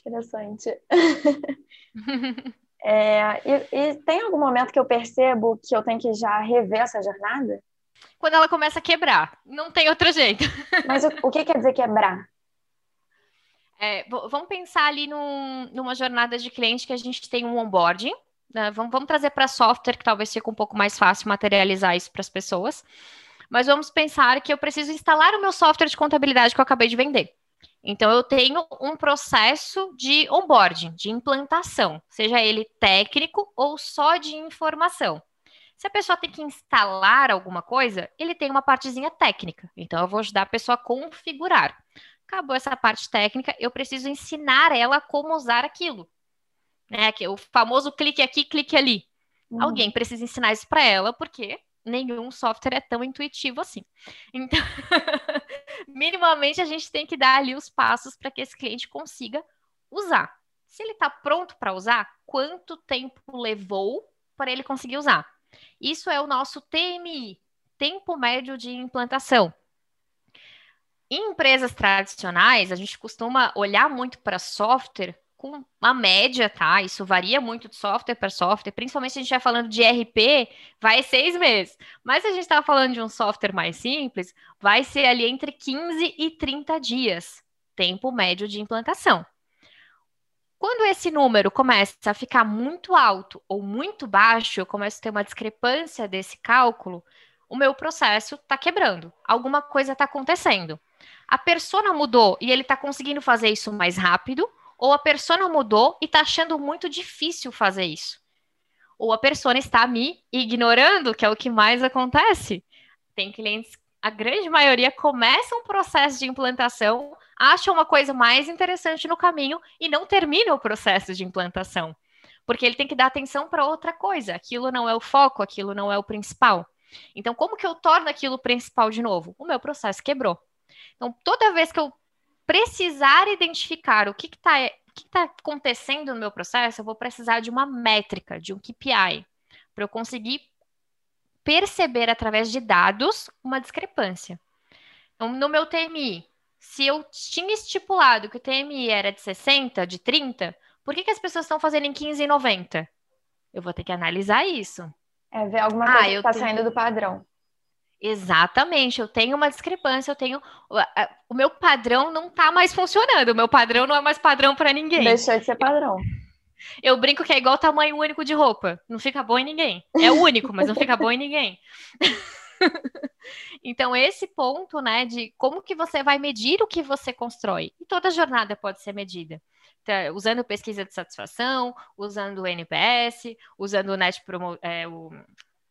Interessante. é, e, e tem algum momento que eu percebo que eu tenho que já rever essa jornada? Quando ela começa a quebrar. Não tem outro jeito. Mas o, o que quer dizer quebrar? É, vamos pensar ali num, numa jornada de cliente que a gente tem um onboarding. Né? Vamos, vamos trazer para software, que talvez fique um pouco mais fácil materializar isso para as pessoas. Mas vamos pensar que eu preciso instalar o meu software de contabilidade que eu acabei de vender. Então, eu tenho um processo de onboarding, de implantação, seja ele técnico ou só de informação. Se a pessoa tem que instalar alguma coisa, ele tem uma partezinha técnica. Então, eu vou ajudar a pessoa a configurar. Acabou essa parte técnica, eu preciso ensinar ela como usar aquilo. Né? Que o famoso clique aqui, clique ali. Uhum. Alguém precisa ensinar isso para ela, porque nenhum software é tão intuitivo assim. Então, minimamente a gente tem que dar ali os passos para que esse cliente consiga usar. Se ele está pronto para usar, quanto tempo levou para ele conseguir usar? Isso é o nosso TMI, tempo médio de implantação. Em empresas tradicionais, a gente costuma olhar muito para software com uma média, tá? Isso varia muito de software para software, principalmente se a gente estiver falando de RP, vai seis meses. Mas se a gente está falando de um software mais simples, vai ser ali entre 15 e 30 dias, tempo médio de implantação. Quando esse número começa a ficar muito alto ou muito baixo, eu começo a ter uma discrepância desse cálculo, o meu processo está quebrando. Alguma coisa está acontecendo. A persona mudou e ele está conseguindo fazer isso mais rápido, ou a persona mudou e está achando muito difícil fazer isso. Ou a persona está me ignorando, que é o que mais acontece. Tem clientes, a grande maioria começa um processo de implantação acha uma coisa mais interessante no caminho e não termina o processo de implantação. Porque ele tem que dar atenção para outra coisa. Aquilo não é o foco, aquilo não é o principal. Então, como que eu torno aquilo principal de novo? O meu processo quebrou. Então, toda vez que eu precisar identificar o que está que está acontecendo no meu processo, eu vou precisar de uma métrica, de um KPI, para eu conseguir perceber através de dados uma discrepância. Então, no meu TMI, se eu tinha estipulado que o TMI era de 60, de 30, por que, que as pessoas estão fazendo em 15 e 90? Eu vou ter que analisar isso. É ver alguma ah, coisa que está tenho... saindo do padrão. Exatamente, eu tenho uma discrepância, eu tenho. O meu padrão não está mais funcionando, o meu padrão não é mais padrão para ninguém. Deixou de ser padrão. Eu brinco que é igual tamanho único de roupa. Não fica bom em ninguém. É único, mas não fica bom em ninguém. então, esse ponto, né, de como que você vai medir o que você constrói. E toda jornada pode ser medida. Então, usando pesquisa de satisfação, usando o NPS, usando o Net Promo, é, o,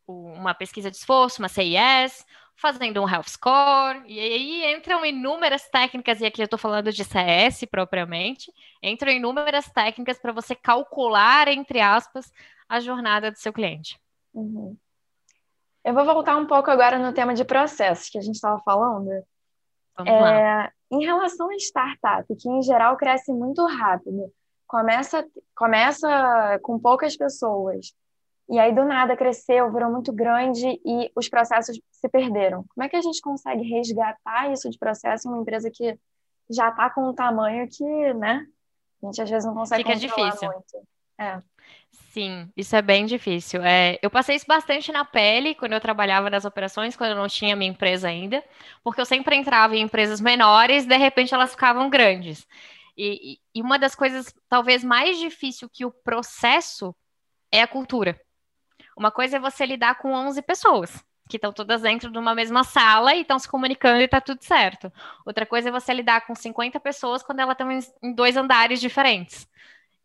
o, uma pesquisa de esforço, uma CIS, fazendo um health score, e aí entram inúmeras técnicas, e aqui eu estou falando de CS propriamente, entram inúmeras técnicas para você calcular, entre aspas, a jornada do seu cliente. Uhum. Eu vou voltar um pouco agora no tema de processos que a gente estava falando. É. Em relação à startup, que em geral cresce muito rápido, começa, começa com poucas pessoas, e aí do nada cresceu, virou muito grande e os processos se perderam. Como é que a gente consegue resgatar isso de processo em uma empresa que já está com um tamanho que, né, a gente às vezes não consegue Fica difícil. muito. É. Sim, isso é bem difícil. É, eu passei isso bastante na pele quando eu trabalhava nas operações, quando eu não tinha minha empresa ainda, porque eu sempre entrava em empresas menores, de repente elas ficavam grandes. E, e uma das coisas talvez mais difícil que o processo é a cultura. Uma coisa é você lidar com 11 pessoas, que estão todas dentro de uma mesma sala e estão se comunicando e está tudo certo. Outra coisa é você lidar com 50 pessoas quando elas estão em dois andares diferentes.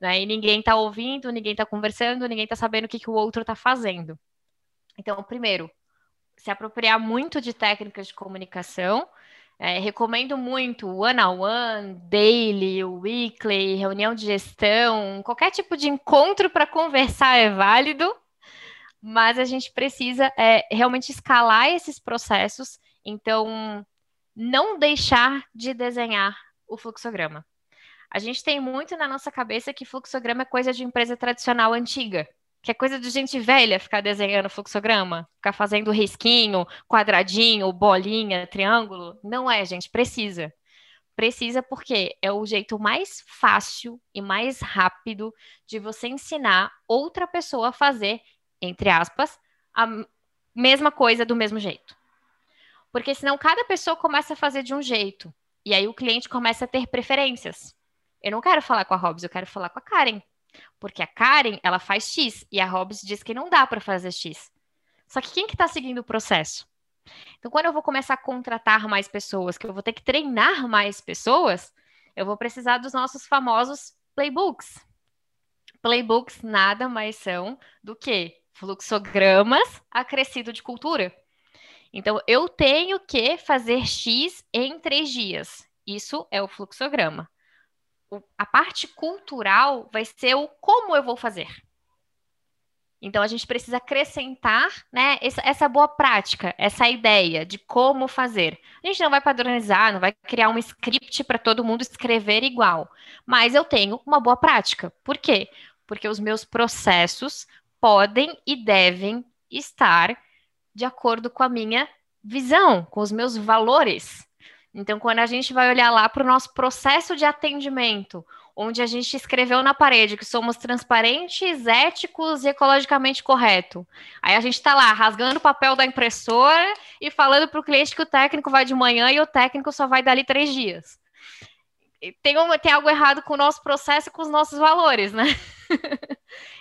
Né? E ninguém está ouvindo, ninguém está conversando, ninguém está sabendo o que, que o outro está fazendo. Então, primeiro, se apropriar muito de técnicas de comunicação. É, recomendo muito one-on-one, -on -one, daily, weekly, reunião de gestão, qualquer tipo de encontro para conversar é válido, mas a gente precisa é, realmente escalar esses processos, então não deixar de desenhar o fluxograma. A gente tem muito na nossa cabeça que fluxograma é coisa de empresa tradicional antiga, que é coisa de gente velha ficar desenhando fluxograma, ficar fazendo risquinho, quadradinho, bolinha, triângulo. Não é, gente, precisa. Precisa porque é o jeito mais fácil e mais rápido de você ensinar outra pessoa a fazer, entre aspas, a mesma coisa do mesmo jeito. Porque senão cada pessoa começa a fazer de um jeito. E aí o cliente começa a ter preferências. Eu não quero falar com a Hobbs, eu quero falar com a Karen. Porque a Karen, ela faz X e a Hobbs diz que não dá para fazer X. Só que quem que está seguindo o processo? Então, quando eu vou começar a contratar mais pessoas, que eu vou ter que treinar mais pessoas, eu vou precisar dos nossos famosos playbooks. Playbooks nada mais são do que fluxogramas acrescido de cultura. Então, eu tenho que fazer X em três dias. Isso é o fluxograma a parte cultural vai ser o como eu vou fazer. Então a gente precisa acrescentar, né, essa, essa, boa prática, essa ideia de como fazer. A gente não vai padronizar, não vai criar um script para todo mundo escrever igual, mas eu tenho uma boa prática. Por quê? Porque os meus processos podem e devem estar de acordo com a minha visão, com os meus valores. Então, quando a gente vai olhar lá para o nosso processo de atendimento, onde a gente escreveu na parede que somos transparentes, éticos e ecologicamente correto. Aí a gente está lá rasgando o papel da impressora e falando para o cliente que o técnico vai de manhã e o técnico só vai dali três dias. Tem, um, tem algo errado com o nosso processo e com os nossos valores, né?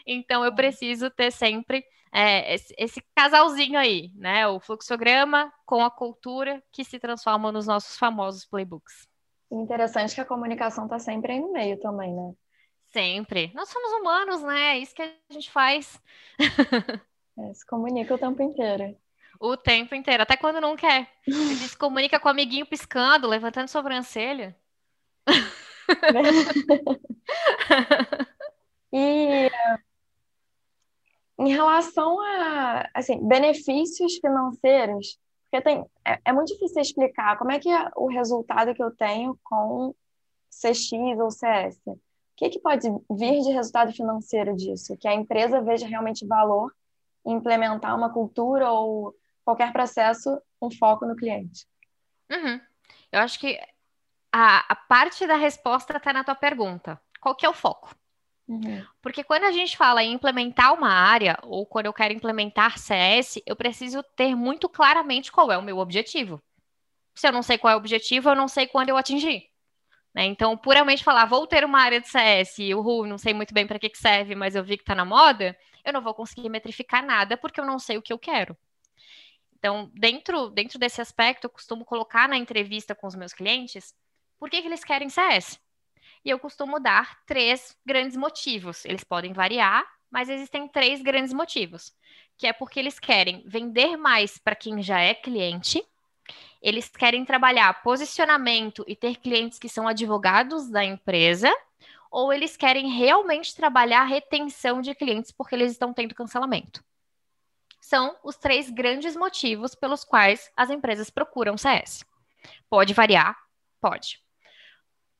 então eu preciso ter sempre é, esse, esse, casalzinho aí, né? O fluxograma com a cultura que se transforma nos nossos famosos playbooks. Interessante que a comunicação está sempre aí no meio também, né? Sempre. Nós somos humanos, né? É isso que a gente faz. É, se comunica o tempo inteiro. O tempo inteiro, até quando não quer. Gente se comunica com o amiguinho piscando, levantando sobrancelha. e em relação a assim, benefícios financeiros, Porque tem, é, é muito difícil explicar como é que é o resultado que eu tenho com CX ou CS. O que, que pode vir de resultado financeiro disso? Que a empresa veja realmente valor em implementar uma cultura ou qualquer processo com foco no cliente. Uhum. Eu acho que a, a parte da resposta está na tua pergunta. Qual que é o foco? Uhum. Porque quando a gente fala em implementar uma área, ou quando eu quero implementar CS, eu preciso ter muito claramente qual é o meu objetivo. Se eu não sei qual é o objetivo, eu não sei quando eu atingir. Né? Então, puramente falar, vou ter uma área de CS, e o não sei muito bem para que, que serve, mas eu vi que está na moda, eu não vou conseguir metrificar nada porque eu não sei o que eu quero. Então, dentro, dentro desse aspecto, eu costumo colocar na entrevista com os meus clientes por que, que eles querem CS. E eu costumo dar três grandes motivos. Eles podem variar, mas existem três grandes motivos. Que é porque eles querem vender mais para quem já é cliente, eles querem trabalhar posicionamento e ter clientes que são advogados da empresa, ou eles querem realmente trabalhar retenção de clientes porque eles estão tendo cancelamento. São os três grandes motivos pelos quais as empresas procuram CS. Pode variar? Pode.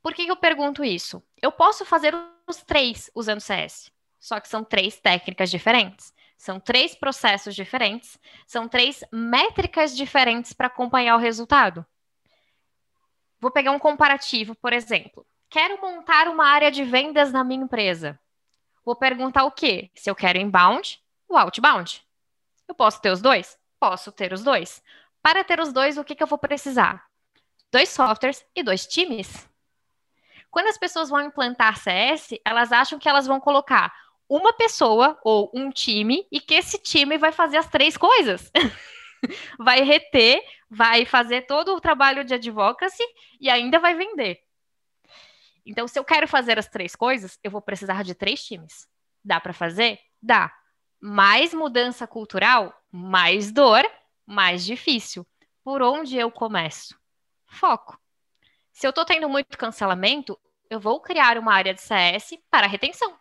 Por que, eu pergunto isso? Eu posso fazer os três usando CS, só que são três técnicas diferentes. São três processos diferentes, são três métricas diferentes para acompanhar o resultado. Vou pegar um comparativo, por exemplo. Quero montar uma área de vendas na minha empresa. Vou perguntar o quê? Se eu quero inbound ou outbound. Eu posso ter os dois? Posso ter os dois. Para ter os dois, o que, que eu vou precisar? Dois softwares e dois times. Quando as pessoas vão implantar CS, elas acham que elas vão colocar uma pessoa ou um time e que esse time vai fazer as três coisas. vai reter, vai fazer todo o trabalho de advocacy e ainda vai vender. Então, se eu quero fazer as três coisas, eu vou precisar de três times. Dá para fazer? Dá. Mais mudança cultural, mais dor, mais difícil. Por onde eu começo? Foco. Se eu estou tendo muito cancelamento, eu vou criar uma área de CS para retenção.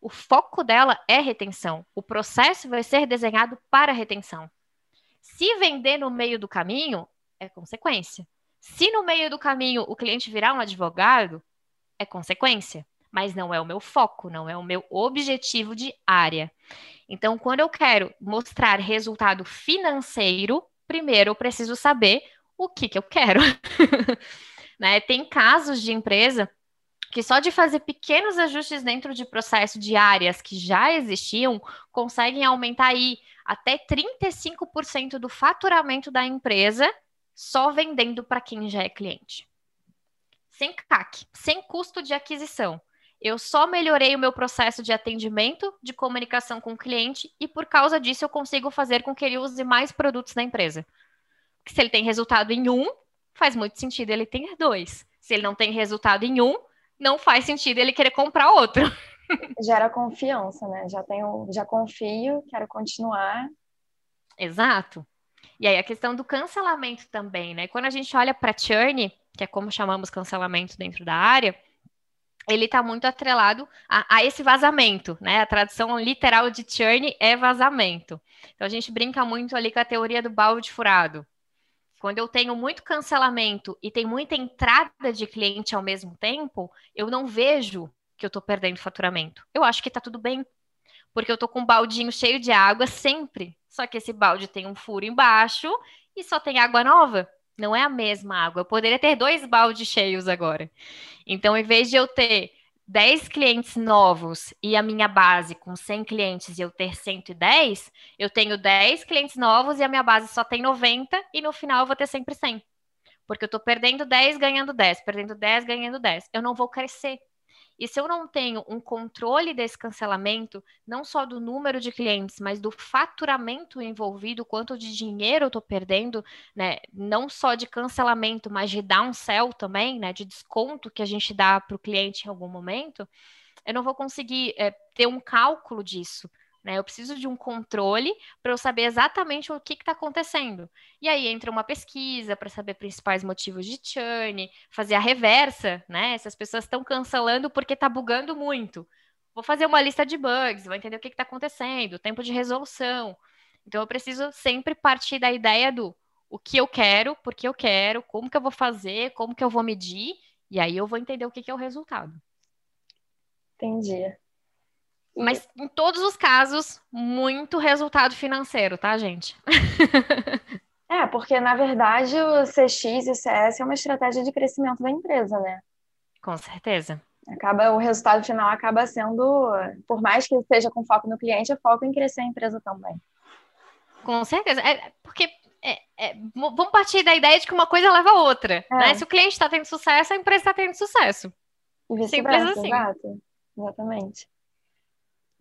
O foco dela é retenção. O processo vai ser desenhado para retenção. Se vender no meio do caminho, é consequência. Se no meio do caminho o cliente virar um advogado, é consequência. Mas não é o meu foco, não é o meu objetivo de área. Então, quando eu quero mostrar resultado financeiro, primeiro eu preciso saber o que, que eu quero. Né? Tem casos de empresa que só de fazer pequenos ajustes dentro de processo de áreas que já existiam, conseguem aumentar aí até 35% do faturamento da empresa só vendendo para quem já é cliente. Sem CAC, sem custo de aquisição. Eu só melhorei o meu processo de atendimento, de comunicação com o cliente e por causa disso eu consigo fazer com que ele use mais produtos da empresa. Porque se ele tem resultado em um, faz muito sentido ele ter dois. Se ele não tem resultado em um, não faz sentido ele querer comprar outro. Gera confiança, né? Já tenho, já confio, quero continuar. Exato. E aí a questão do cancelamento também, né? Quando a gente olha para churn, que é como chamamos cancelamento dentro da área, ele está muito atrelado a, a, esse vazamento, né? A tradução literal de churn é vazamento. Então a gente brinca muito ali com a teoria do balde furado. Quando eu tenho muito cancelamento e tem muita entrada de cliente ao mesmo tempo, eu não vejo que eu estou perdendo faturamento. Eu acho que está tudo bem, porque eu estou com um baldinho cheio de água sempre. Só que esse balde tem um furo embaixo e só tem água nova. Não é a mesma água. Eu poderia ter dois baldes cheios agora. Então, em vez de eu ter 10 clientes novos e a minha base com 100 clientes e eu ter 110, eu tenho 10 clientes novos e a minha base só tem 90 e no final eu vou ter sempre 100. Porque eu estou perdendo 10, ganhando 10, perdendo 10, ganhando 10. Eu não vou crescer. E se eu não tenho um controle desse cancelamento, não só do número de clientes, mas do faturamento envolvido, quanto de dinheiro eu estou perdendo, né? Não só de cancelamento, mas de downsell também, né? De desconto que a gente dá para o cliente em algum momento, eu não vou conseguir é, ter um cálculo disso. Né? Eu preciso de um controle para eu saber exatamente o que está acontecendo. E aí entra uma pesquisa para saber principais motivos de churn, fazer a reversa, né? Se as pessoas estão cancelando porque está bugando muito. Vou fazer uma lista de bugs, vou entender o que está acontecendo, tempo de resolução. Então eu preciso sempre partir da ideia do o que eu quero, por que eu quero, como que eu vou fazer, como que eu vou medir, e aí eu vou entender o que, que é o resultado. Entendi. Mas em todos os casos, muito resultado financeiro, tá, gente? é, porque na verdade o CX e o CS é uma estratégia de crescimento da empresa, né? Com certeza. Acaba, o resultado final acaba sendo, por mais que seja com foco no cliente, é foco em crescer a empresa também. Com certeza. É, porque é, é, vamos partir da ideia de que uma coisa leva a outra. É. Né? Se o cliente está tendo sucesso, a empresa está tendo sucesso. Simples assim. Exato. Exatamente.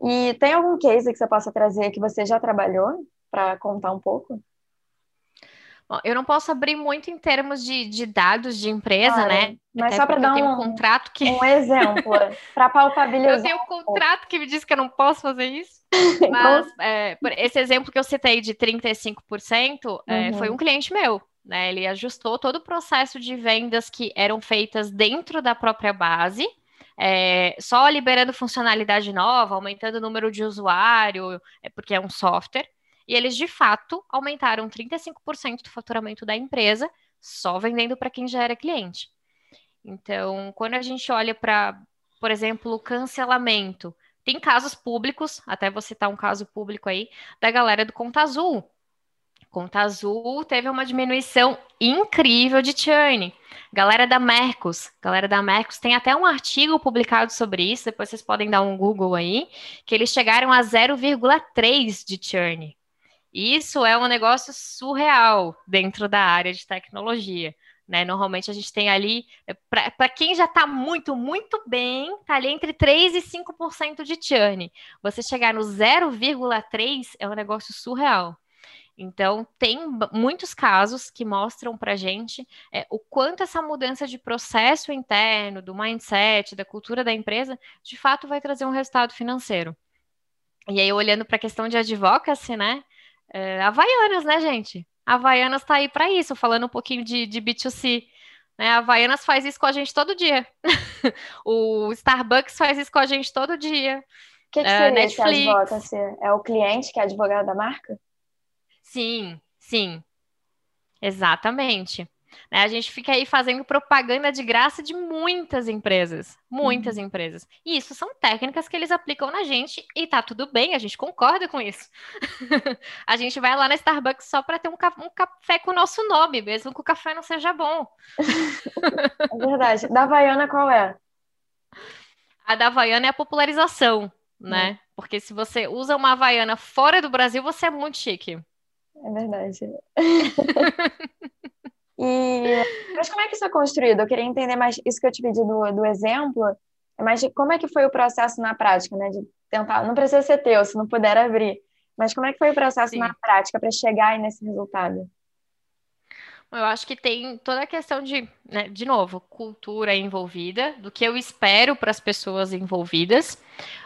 E tem algum case que você possa trazer que você já trabalhou para contar um pouco? Bom, eu não posso abrir muito em termos de, de dados de empresa, claro, né? Mas Até só para dar um, um, contrato que... um exemplo, para palpabilizar. Eu tenho um contrato que me diz que eu não posso fazer isso. Mas é, esse exemplo que eu citei de 35% uhum. é, foi um cliente meu. Né? Ele ajustou todo o processo de vendas que eram feitas dentro da própria base é, só liberando funcionalidade nova, aumentando o número de usuário, é porque é um software. E eles, de fato, aumentaram 35% do faturamento da empresa, só vendendo para quem já era cliente. Então, quando a gente olha para, por exemplo, cancelamento, tem casos públicos, até vou citar um caso público aí, da galera do Conta Azul, Conta Azul teve uma diminuição incrível de churn. Galera da Mercos, galera da Mercos tem até um artigo publicado sobre isso, depois vocês podem dar um Google aí, que eles chegaram a 0,3 de churn. Isso é um negócio surreal dentro da área de tecnologia. Né? Normalmente a gente tem ali, para quem já está muito, muito bem, está ali entre 3% e 5% de churn. Você chegar no 0,3% é um negócio surreal. Então, tem muitos casos que mostram para a gente é, o quanto essa mudança de processo interno, do mindset, da cultura da empresa, de fato vai trazer um resultado financeiro. E aí, olhando para a questão de advocacy, né? É, Havaianas, né, gente? Havaianas está aí para isso, falando um pouquinho de, de B2C. Né? A Havaianas faz isso com a gente todo dia. o Starbucks faz isso com a gente todo dia. O que, que seria uh, Netflix. esse advocacy? É o cliente que é advogado da marca? Sim, sim. Exatamente. Né, a gente fica aí fazendo propaganda de graça de muitas empresas, muitas uhum. empresas. E isso são técnicas que eles aplicam na gente e tá tudo bem, a gente concorda com isso. a gente vai lá na Starbucks só para ter um, ca um, café com o nosso nome, mesmo que o café não seja bom. é verdade. Da Havaiana qual é? A da Havaiana é a popularização, né? Uhum. Porque se você usa uma Havaiana fora do Brasil, você é muito chique. É verdade. e, mas como é que isso é construído? Eu queria entender mais isso que eu te pedi do, do exemplo, mas como é que foi o processo na prática, né? De tentar, não precisa ser teu, se não puder abrir, mas como é que foi o processo Sim. na prática para chegar aí nesse resultado? Eu acho que tem toda a questão de, né, de novo, cultura envolvida, do que eu espero para as pessoas envolvidas.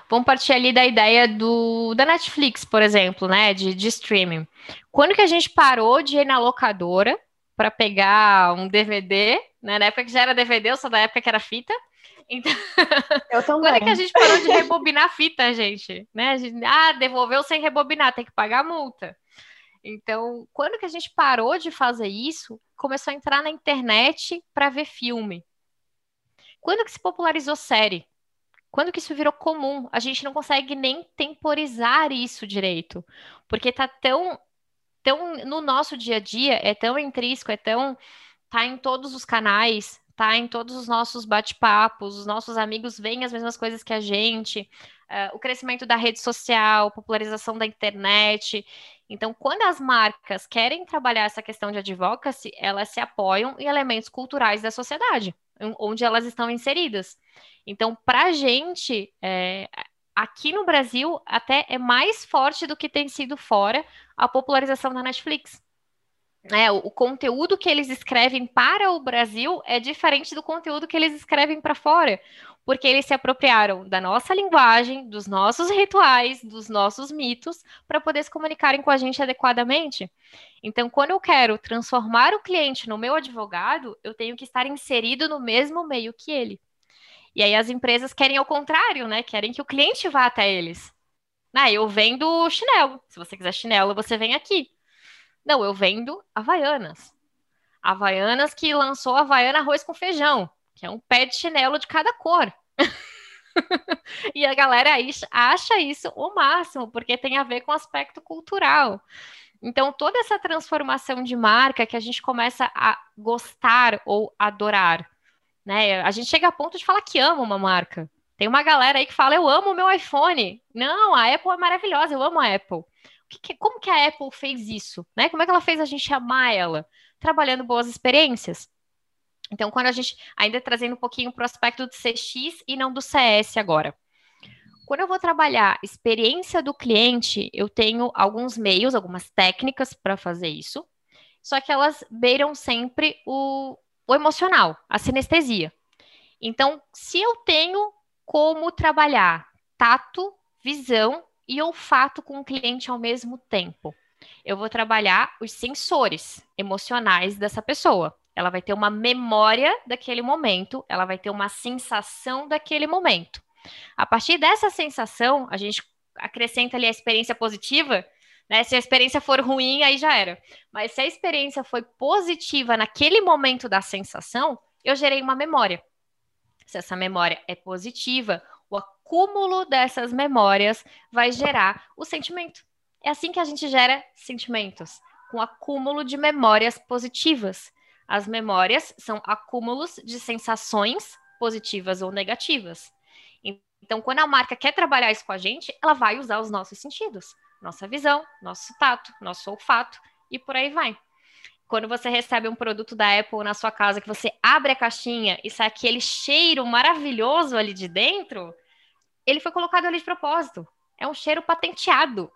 Vamos partir ali da ideia do, da Netflix, por exemplo, né, de, de streaming. Quando que a gente parou de ir na locadora para pegar um DVD, né, na época que já era DVD, eu sou da época que era fita, então, eu também. Quando é que a gente parou de rebobinar fita, gente? Né? gente? Ah, devolveu sem rebobinar, tem que pagar a multa. Então, quando que a gente parou de fazer isso, começou a entrar na internet para ver filme. Quando que se popularizou série? Quando que isso virou comum? A gente não consegue nem temporizar isso direito, porque tá tão tão no nosso dia a dia, é tão intrínseco, é tão tá em todos os canais, tá em todos os nossos bate-papos, os nossos amigos veem as mesmas coisas que a gente, uh, o crescimento da rede social, popularização da internet. Então, quando as marcas querem trabalhar essa questão de advocacy, elas se apoiam em elementos culturais da sociedade, onde elas estão inseridas. Então, para a gente, é, aqui no Brasil, até é mais forte do que tem sido fora a popularização da Netflix. É, o, o, conteúdo que eles escrevem para o Brasil é diferente do conteúdo que eles escrevem para fora porque eles se apropriaram da nossa linguagem, dos nossos rituais, dos nossos mitos, para poder se comunicarem com a gente adequadamente. Então, quando eu quero transformar o cliente no meu advogado, eu tenho que estar inserido no mesmo meio que ele. E aí as empresas querem ao contrário, né? Querem que o cliente vá até eles. Ah, eu vendo chinelo. Se você quiser chinelo, você vem aqui. Não, eu vendo Havaianas. Havaianas que lançou Havaiana arroz com feijão, que é um pé de chinelo de cada cor. e a galera acha isso o máximo, porque tem a ver com aspecto cultural. Então, toda essa transformação de marca que a gente começa a gostar ou adorar, né? A gente chega a ponto de falar que ama uma marca. Tem uma galera aí que fala, eu amo o meu iPhone. Não, a Apple é maravilhosa, eu amo a Apple. Que, como que a Apple fez isso? Né? Como é que ela fez a gente amar ela? Trabalhando boas experiências. Então, quando a gente, ainda trazendo um pouquinho para o aspecto do CX e não do CS agora. Quando eu vou trabalhar experiência do cliente, eu tenho alguns meios, algumas técnicas para fazer isso, só que elas beiram sempre o, o emocional, a sinestesia. Então, se eu tenho como trabalhar tato, visão e olfato com o cliente ao mesmo tempo, eu vou trabalhar os sensores emocionais dessa pessoa. Ela vai ter uma memória daquele momento, ela vai ter uma sensação daquele momento. A partir dessa sensação, a gente acrescenta ali a experiência positiva, né? Se a experiência for ruim, aí já era. Mas se a experiência foi positiva naquele momento da sensação, eu gerei uma memória. Se essa memória é positiva, o acúmulo dessas memórias vai gerar o sentimento. É assim que a gente gera sentimentos, com acúmulo de memórias positivas. As memórias são acúmulos de sensações positivas ou negativas. Então, quando a marca quer trabalhar isso com a gente, ela vai usar os nossos sentidos, nossa visão, nosso tato, nosso olfato e por aí vai. Quando você recebe um produto da Apple na sua casa, que você abre a caixinha e sai aquele cheiro maravilhoso ali de dentro, ele foi colocado ali de propósito. É um cheiro patenteado.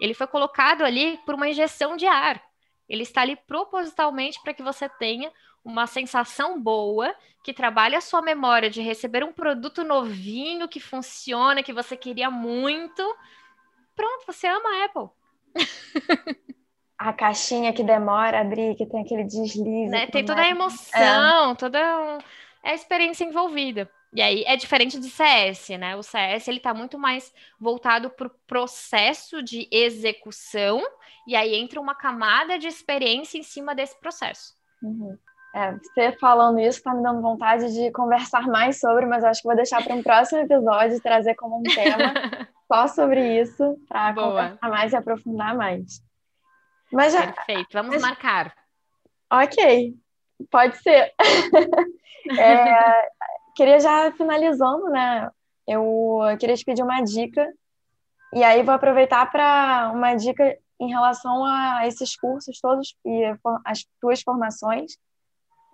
Ele foi colocado ali por uma injeção de ar. Ele está ali propositalmente para que você tenha uma sensação boa, que trabalhe a sua memória de receber um produto novinho, que funciona, que você queria muito. Pronto, você ama a Apple. a caixinha que demora a abrir, que tem aquele deslize. Né? Tem toda a emoção, é. toda é a experiência envolvida. E aí é diferente de CS, né? O CS ele está muito mais voltado para o processo de execução, e aí entra uma camada de experiência em cima desse processo. Uhum. É, você falando isso está me dando vontade de conversar mais sobre, mas acho que vou deixar para um próximo episódio trazer como um tema só sobre isso, para conversar mais e aprofundar mais. Mas já... Perfeito, vamos mas... marcar. Ok, pode ser. é, queria já finalizando, né? Eu queria te pedir uma dica, e aí vou aproveitar para uma dica em relação a esses cursos todos e as tuas formações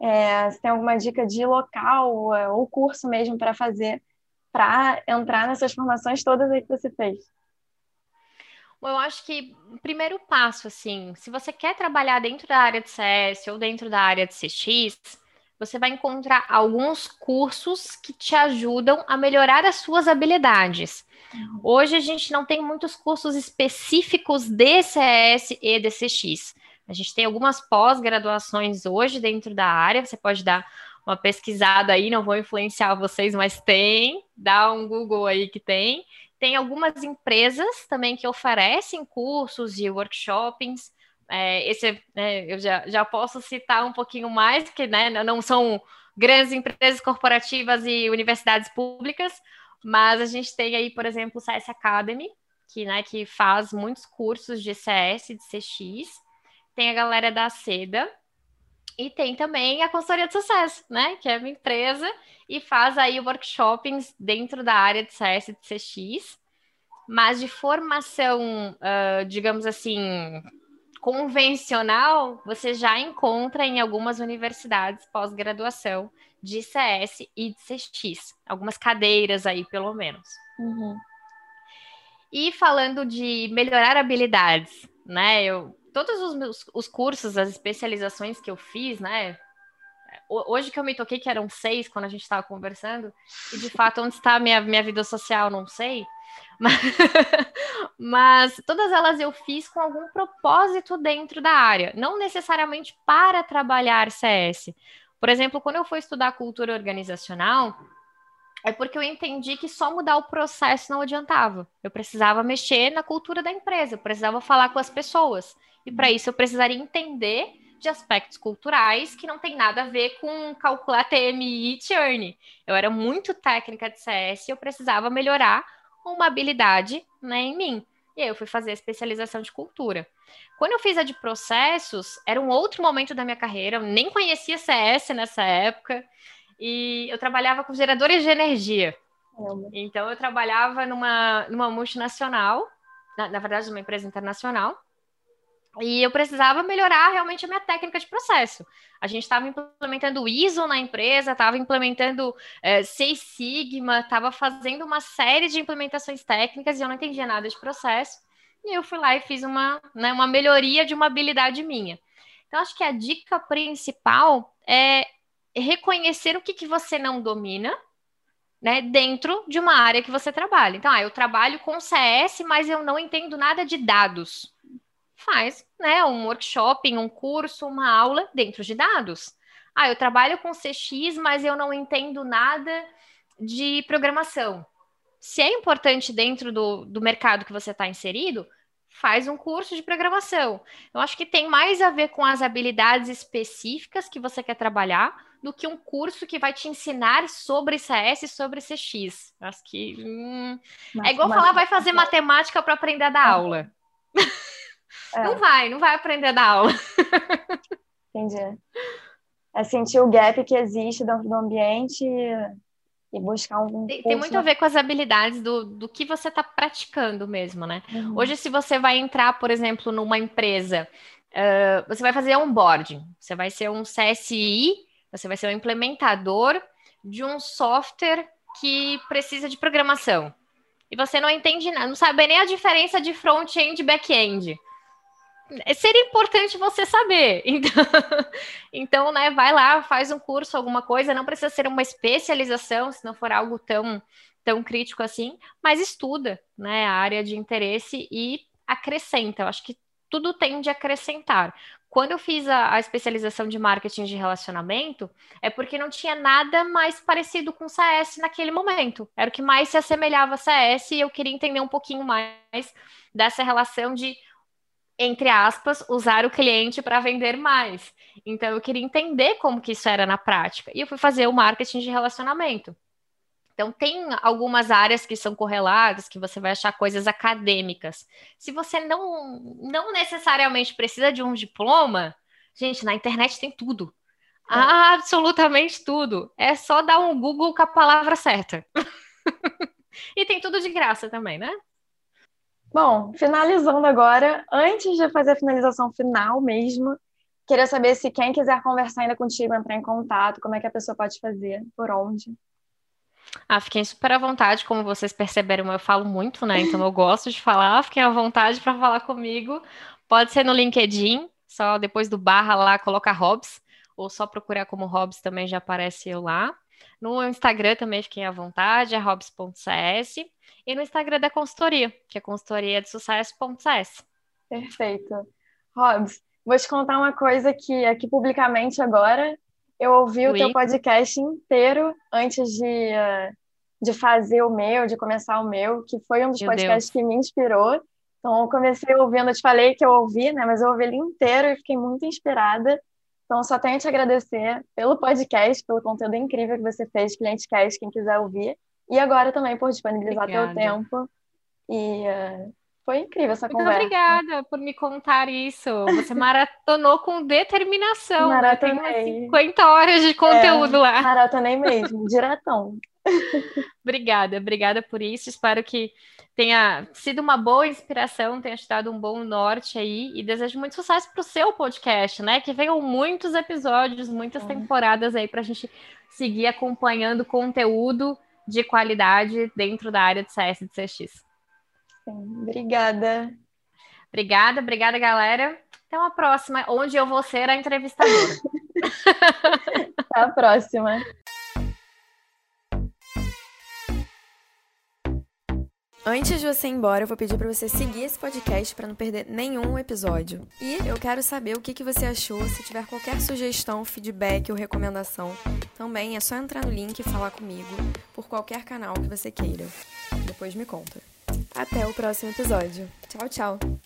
é, se tem alguma dica de local é, ou curso mesmo para fazer para entrar nessas formações todas aí que você fez? eu acho que o primeiro passo, assim, se você quer trabalhar dentro da área de CS ou dentro da área de CX, você vai encontrar alguns cursos que te ajudam a melhorar as suas habilidades. Hoje a gente não tem muitos cursos específicos de CS e de CX. A gente tem algumas pós-graduações hoje dentro da área, você pode dar uma pesquisada aí, não vou influenciar vocês, mas tem, dá um Google aí que tem. Tem algumas empresas também que oferecem cursos e workshops. É, esse né, eu já, já posso citar um pouquinho mais, que né, não são grandes empresas corporativas e universidades públicas, mas a gente tem aí, por exemplo, o CS Academy, que, né, que faz muitos cursos de CS, de CX, tem a galera da Seda e tem também a consultoria de sucesso, né? Que é uma empresa e faz aí workshops dentro da área de CS e de CX, mas de formação, uh, digamos assim, convencional, você já encontra em algumas universidades pós-graduação de CS e de CX, algumas cadeiras aí, pelo menos. Uhum. E falando de melhorar habilidades, né? Eu todos os meus os cursos, as especializações que eu fiz, né? Hoje que eu me toquei que eram seis quando a gente estava conversando, e de fato, onde está a minha, minha vida social, não sei. Mas, mas todas elas eu fiz com algum propósito dentro da área, não necessariamente para trabalhar CS. Por exemplo, quando eu fui estudar cultura organizacional, é porque eu entendi que só mudar o processo não adiantava. Eu precisava mexer na cultura da empresa, eu precisava falar com as pessoas. E para isso eu precisaria entender de aspectos culturais que não tem nada a ver com calcular TMI e churn. Eu era muito técnica de CS e eu precisava melhorar uma habilidade né, em mim. E aí eu fui fazer a especialização de cultura. Quando eu fiz a de processos, era um outro momento da minha carreira, eu nem conhecia CS nessa época, e eu trabalhava com geradores de energia. Então eu trabalhava numa, numa multinacional, na, na verdade, numa empresa internacional, e eu precisava melhorar realmente a minha técnica de processo. A gente estava implementando ISO na empresa, estava implementando é, Seis Sigma, estava fazendo uma série de implementações técnicas e eu não entendia nada de processo. E eu fui lá e fiz uma, né, uma melhoria de uma habilidade minha. Então, acho que a dica principal é reconhecer o que, que você não domina, né, dentro de uma área que você trabalha. Então, ah, eu trabalho com CS, mas eu não entendo nada de dados faz né, um workshop, um curso, uma aula dentro de dados. Ah, eu trabalho com CX, mas eu não entendo nada de programação. Se é importante dentro do, do mercado que você está inserido, faz um curso de programação. Eu acho que tem mais a ver com as habilidades específicas que você quer trabalhar do que um curso que vai te ensinar sobre CS e sobre CX. Acho que hum, é igual falar vai fazer matemática para aprender a dar aula. É. Não vai, não vai aprender a dar aula. Entendi. É sentir o gap que existe dentro do ambiente e buscar um. Tem, tem, muito a ver com as habilidades do, do que você está praticando mesmo, né? Uhum. Hoje, se você vai entrar, por exemplo, numa empresa, uh, você vai fazer onboarding, você vai ser um CSI, você vai ser um implementador de um software que precisa de programação. E você não entende nada, não sabe nem a diferença de front-end e back-end seria importante você saber. Então, então, né, vai lá, faz um curso, alguma coisa, não precisa ser uma especialização, se não for algo tão, tão crítico assim, mas estuda, né, a área de interesse e acrescenta. Eu acho que tudo tende a acrescentar. Quando eu fiz a, a especialização de marketing de relacionamento, é porque não tinha nada mais parecido com CS naquele momento. Era o que mais se assemelhava a CS e eu queria entender um pouquinho mais dessa relação de entre aspas, usar o cliente para vender mais. Então eu queria entender como que isso era na prática. E eu fui fazer o marketing de relacionamento. Então tem algumas áreas que são correladas, que você vai achar coisas acadêmicas. Se você não não necessariamente precisa de um diploma, gente, na internet tem tudo. É. Absolutamente tudo. É só dar um Google com a palavra certa. e tem tudo de graça também, né? Bom, finalizando agora, antes de fazer a finalização final mesmo, queria saber se quem quiser conversar ainda contigo, entrar em contato, como é que a pessoa pode fazer, por onde. Ah, fiquem super à vontade, como vocês perceberam, eu falo muito, né? Então eu gosto de falar, fiquem à vontade para falar comigo. Pode ser no LinkedIn, só depois do barra lá, coloca Hobbs, ou só procurar como Hobbs também já aparece eu lá. No Instagram também fiquem à vontade, é hobbs.cs. E no Instagram da consultoria, que é consultoria de sucesso.cs. Perfeito. Hobbs, vou te contar uma coisa que aqui publicamente agora, eu ouvi o teu podcast inteiro antes de, de fazer o meu, de começar o meu, que foi um dos meu podcasts Deus. que me inspirou. Então, eu comecei ouvindo, eu te falei que eu ouvi, né? Mas eu ouvi ele inteiro e fiquei muito inspirada. Então, só tenho a te agradecer pelo podcast, pelo conteúdo incrível que você fez, ClienteCast, quem quiser ouvir. E agora também por disponibilizar obrigada. teu tempo. E uh, foi incrível essa Muito conversa. obrigada por me contar isso. Você maratonou com determinação. Maratonei. 50 horas de conteúdo é, lá. Maratonei mesmo, diretão. obrigada, obrigada por isso. Espero que tenha sido uma boa inspiração, tenha te dado um bom norte aí e desejo muito sucesso para o seu podcast, né? Que venham muitos episódios, muitas é. temporadas aí para a gente seguir acompanhando conteúdo de qualidade dentro da área de CS e de CX. Sim, obrigada. Obrigada, obrigada, galera. Até uma próxima, onde eu vou ser a entrevistadora. Até a próxima. Antes de você ir embora, eu vou pedir para você seguir esse podcast para não perder nenhum episódio. E eu quero saber o que, que você achou. Se tiver qualquer sugestão, feedback ou recomendação, também é só entrar no link e falar comigo por qualquer canal que você queira. Depois me conta. Até o próximo episódio. Tchau, tchau!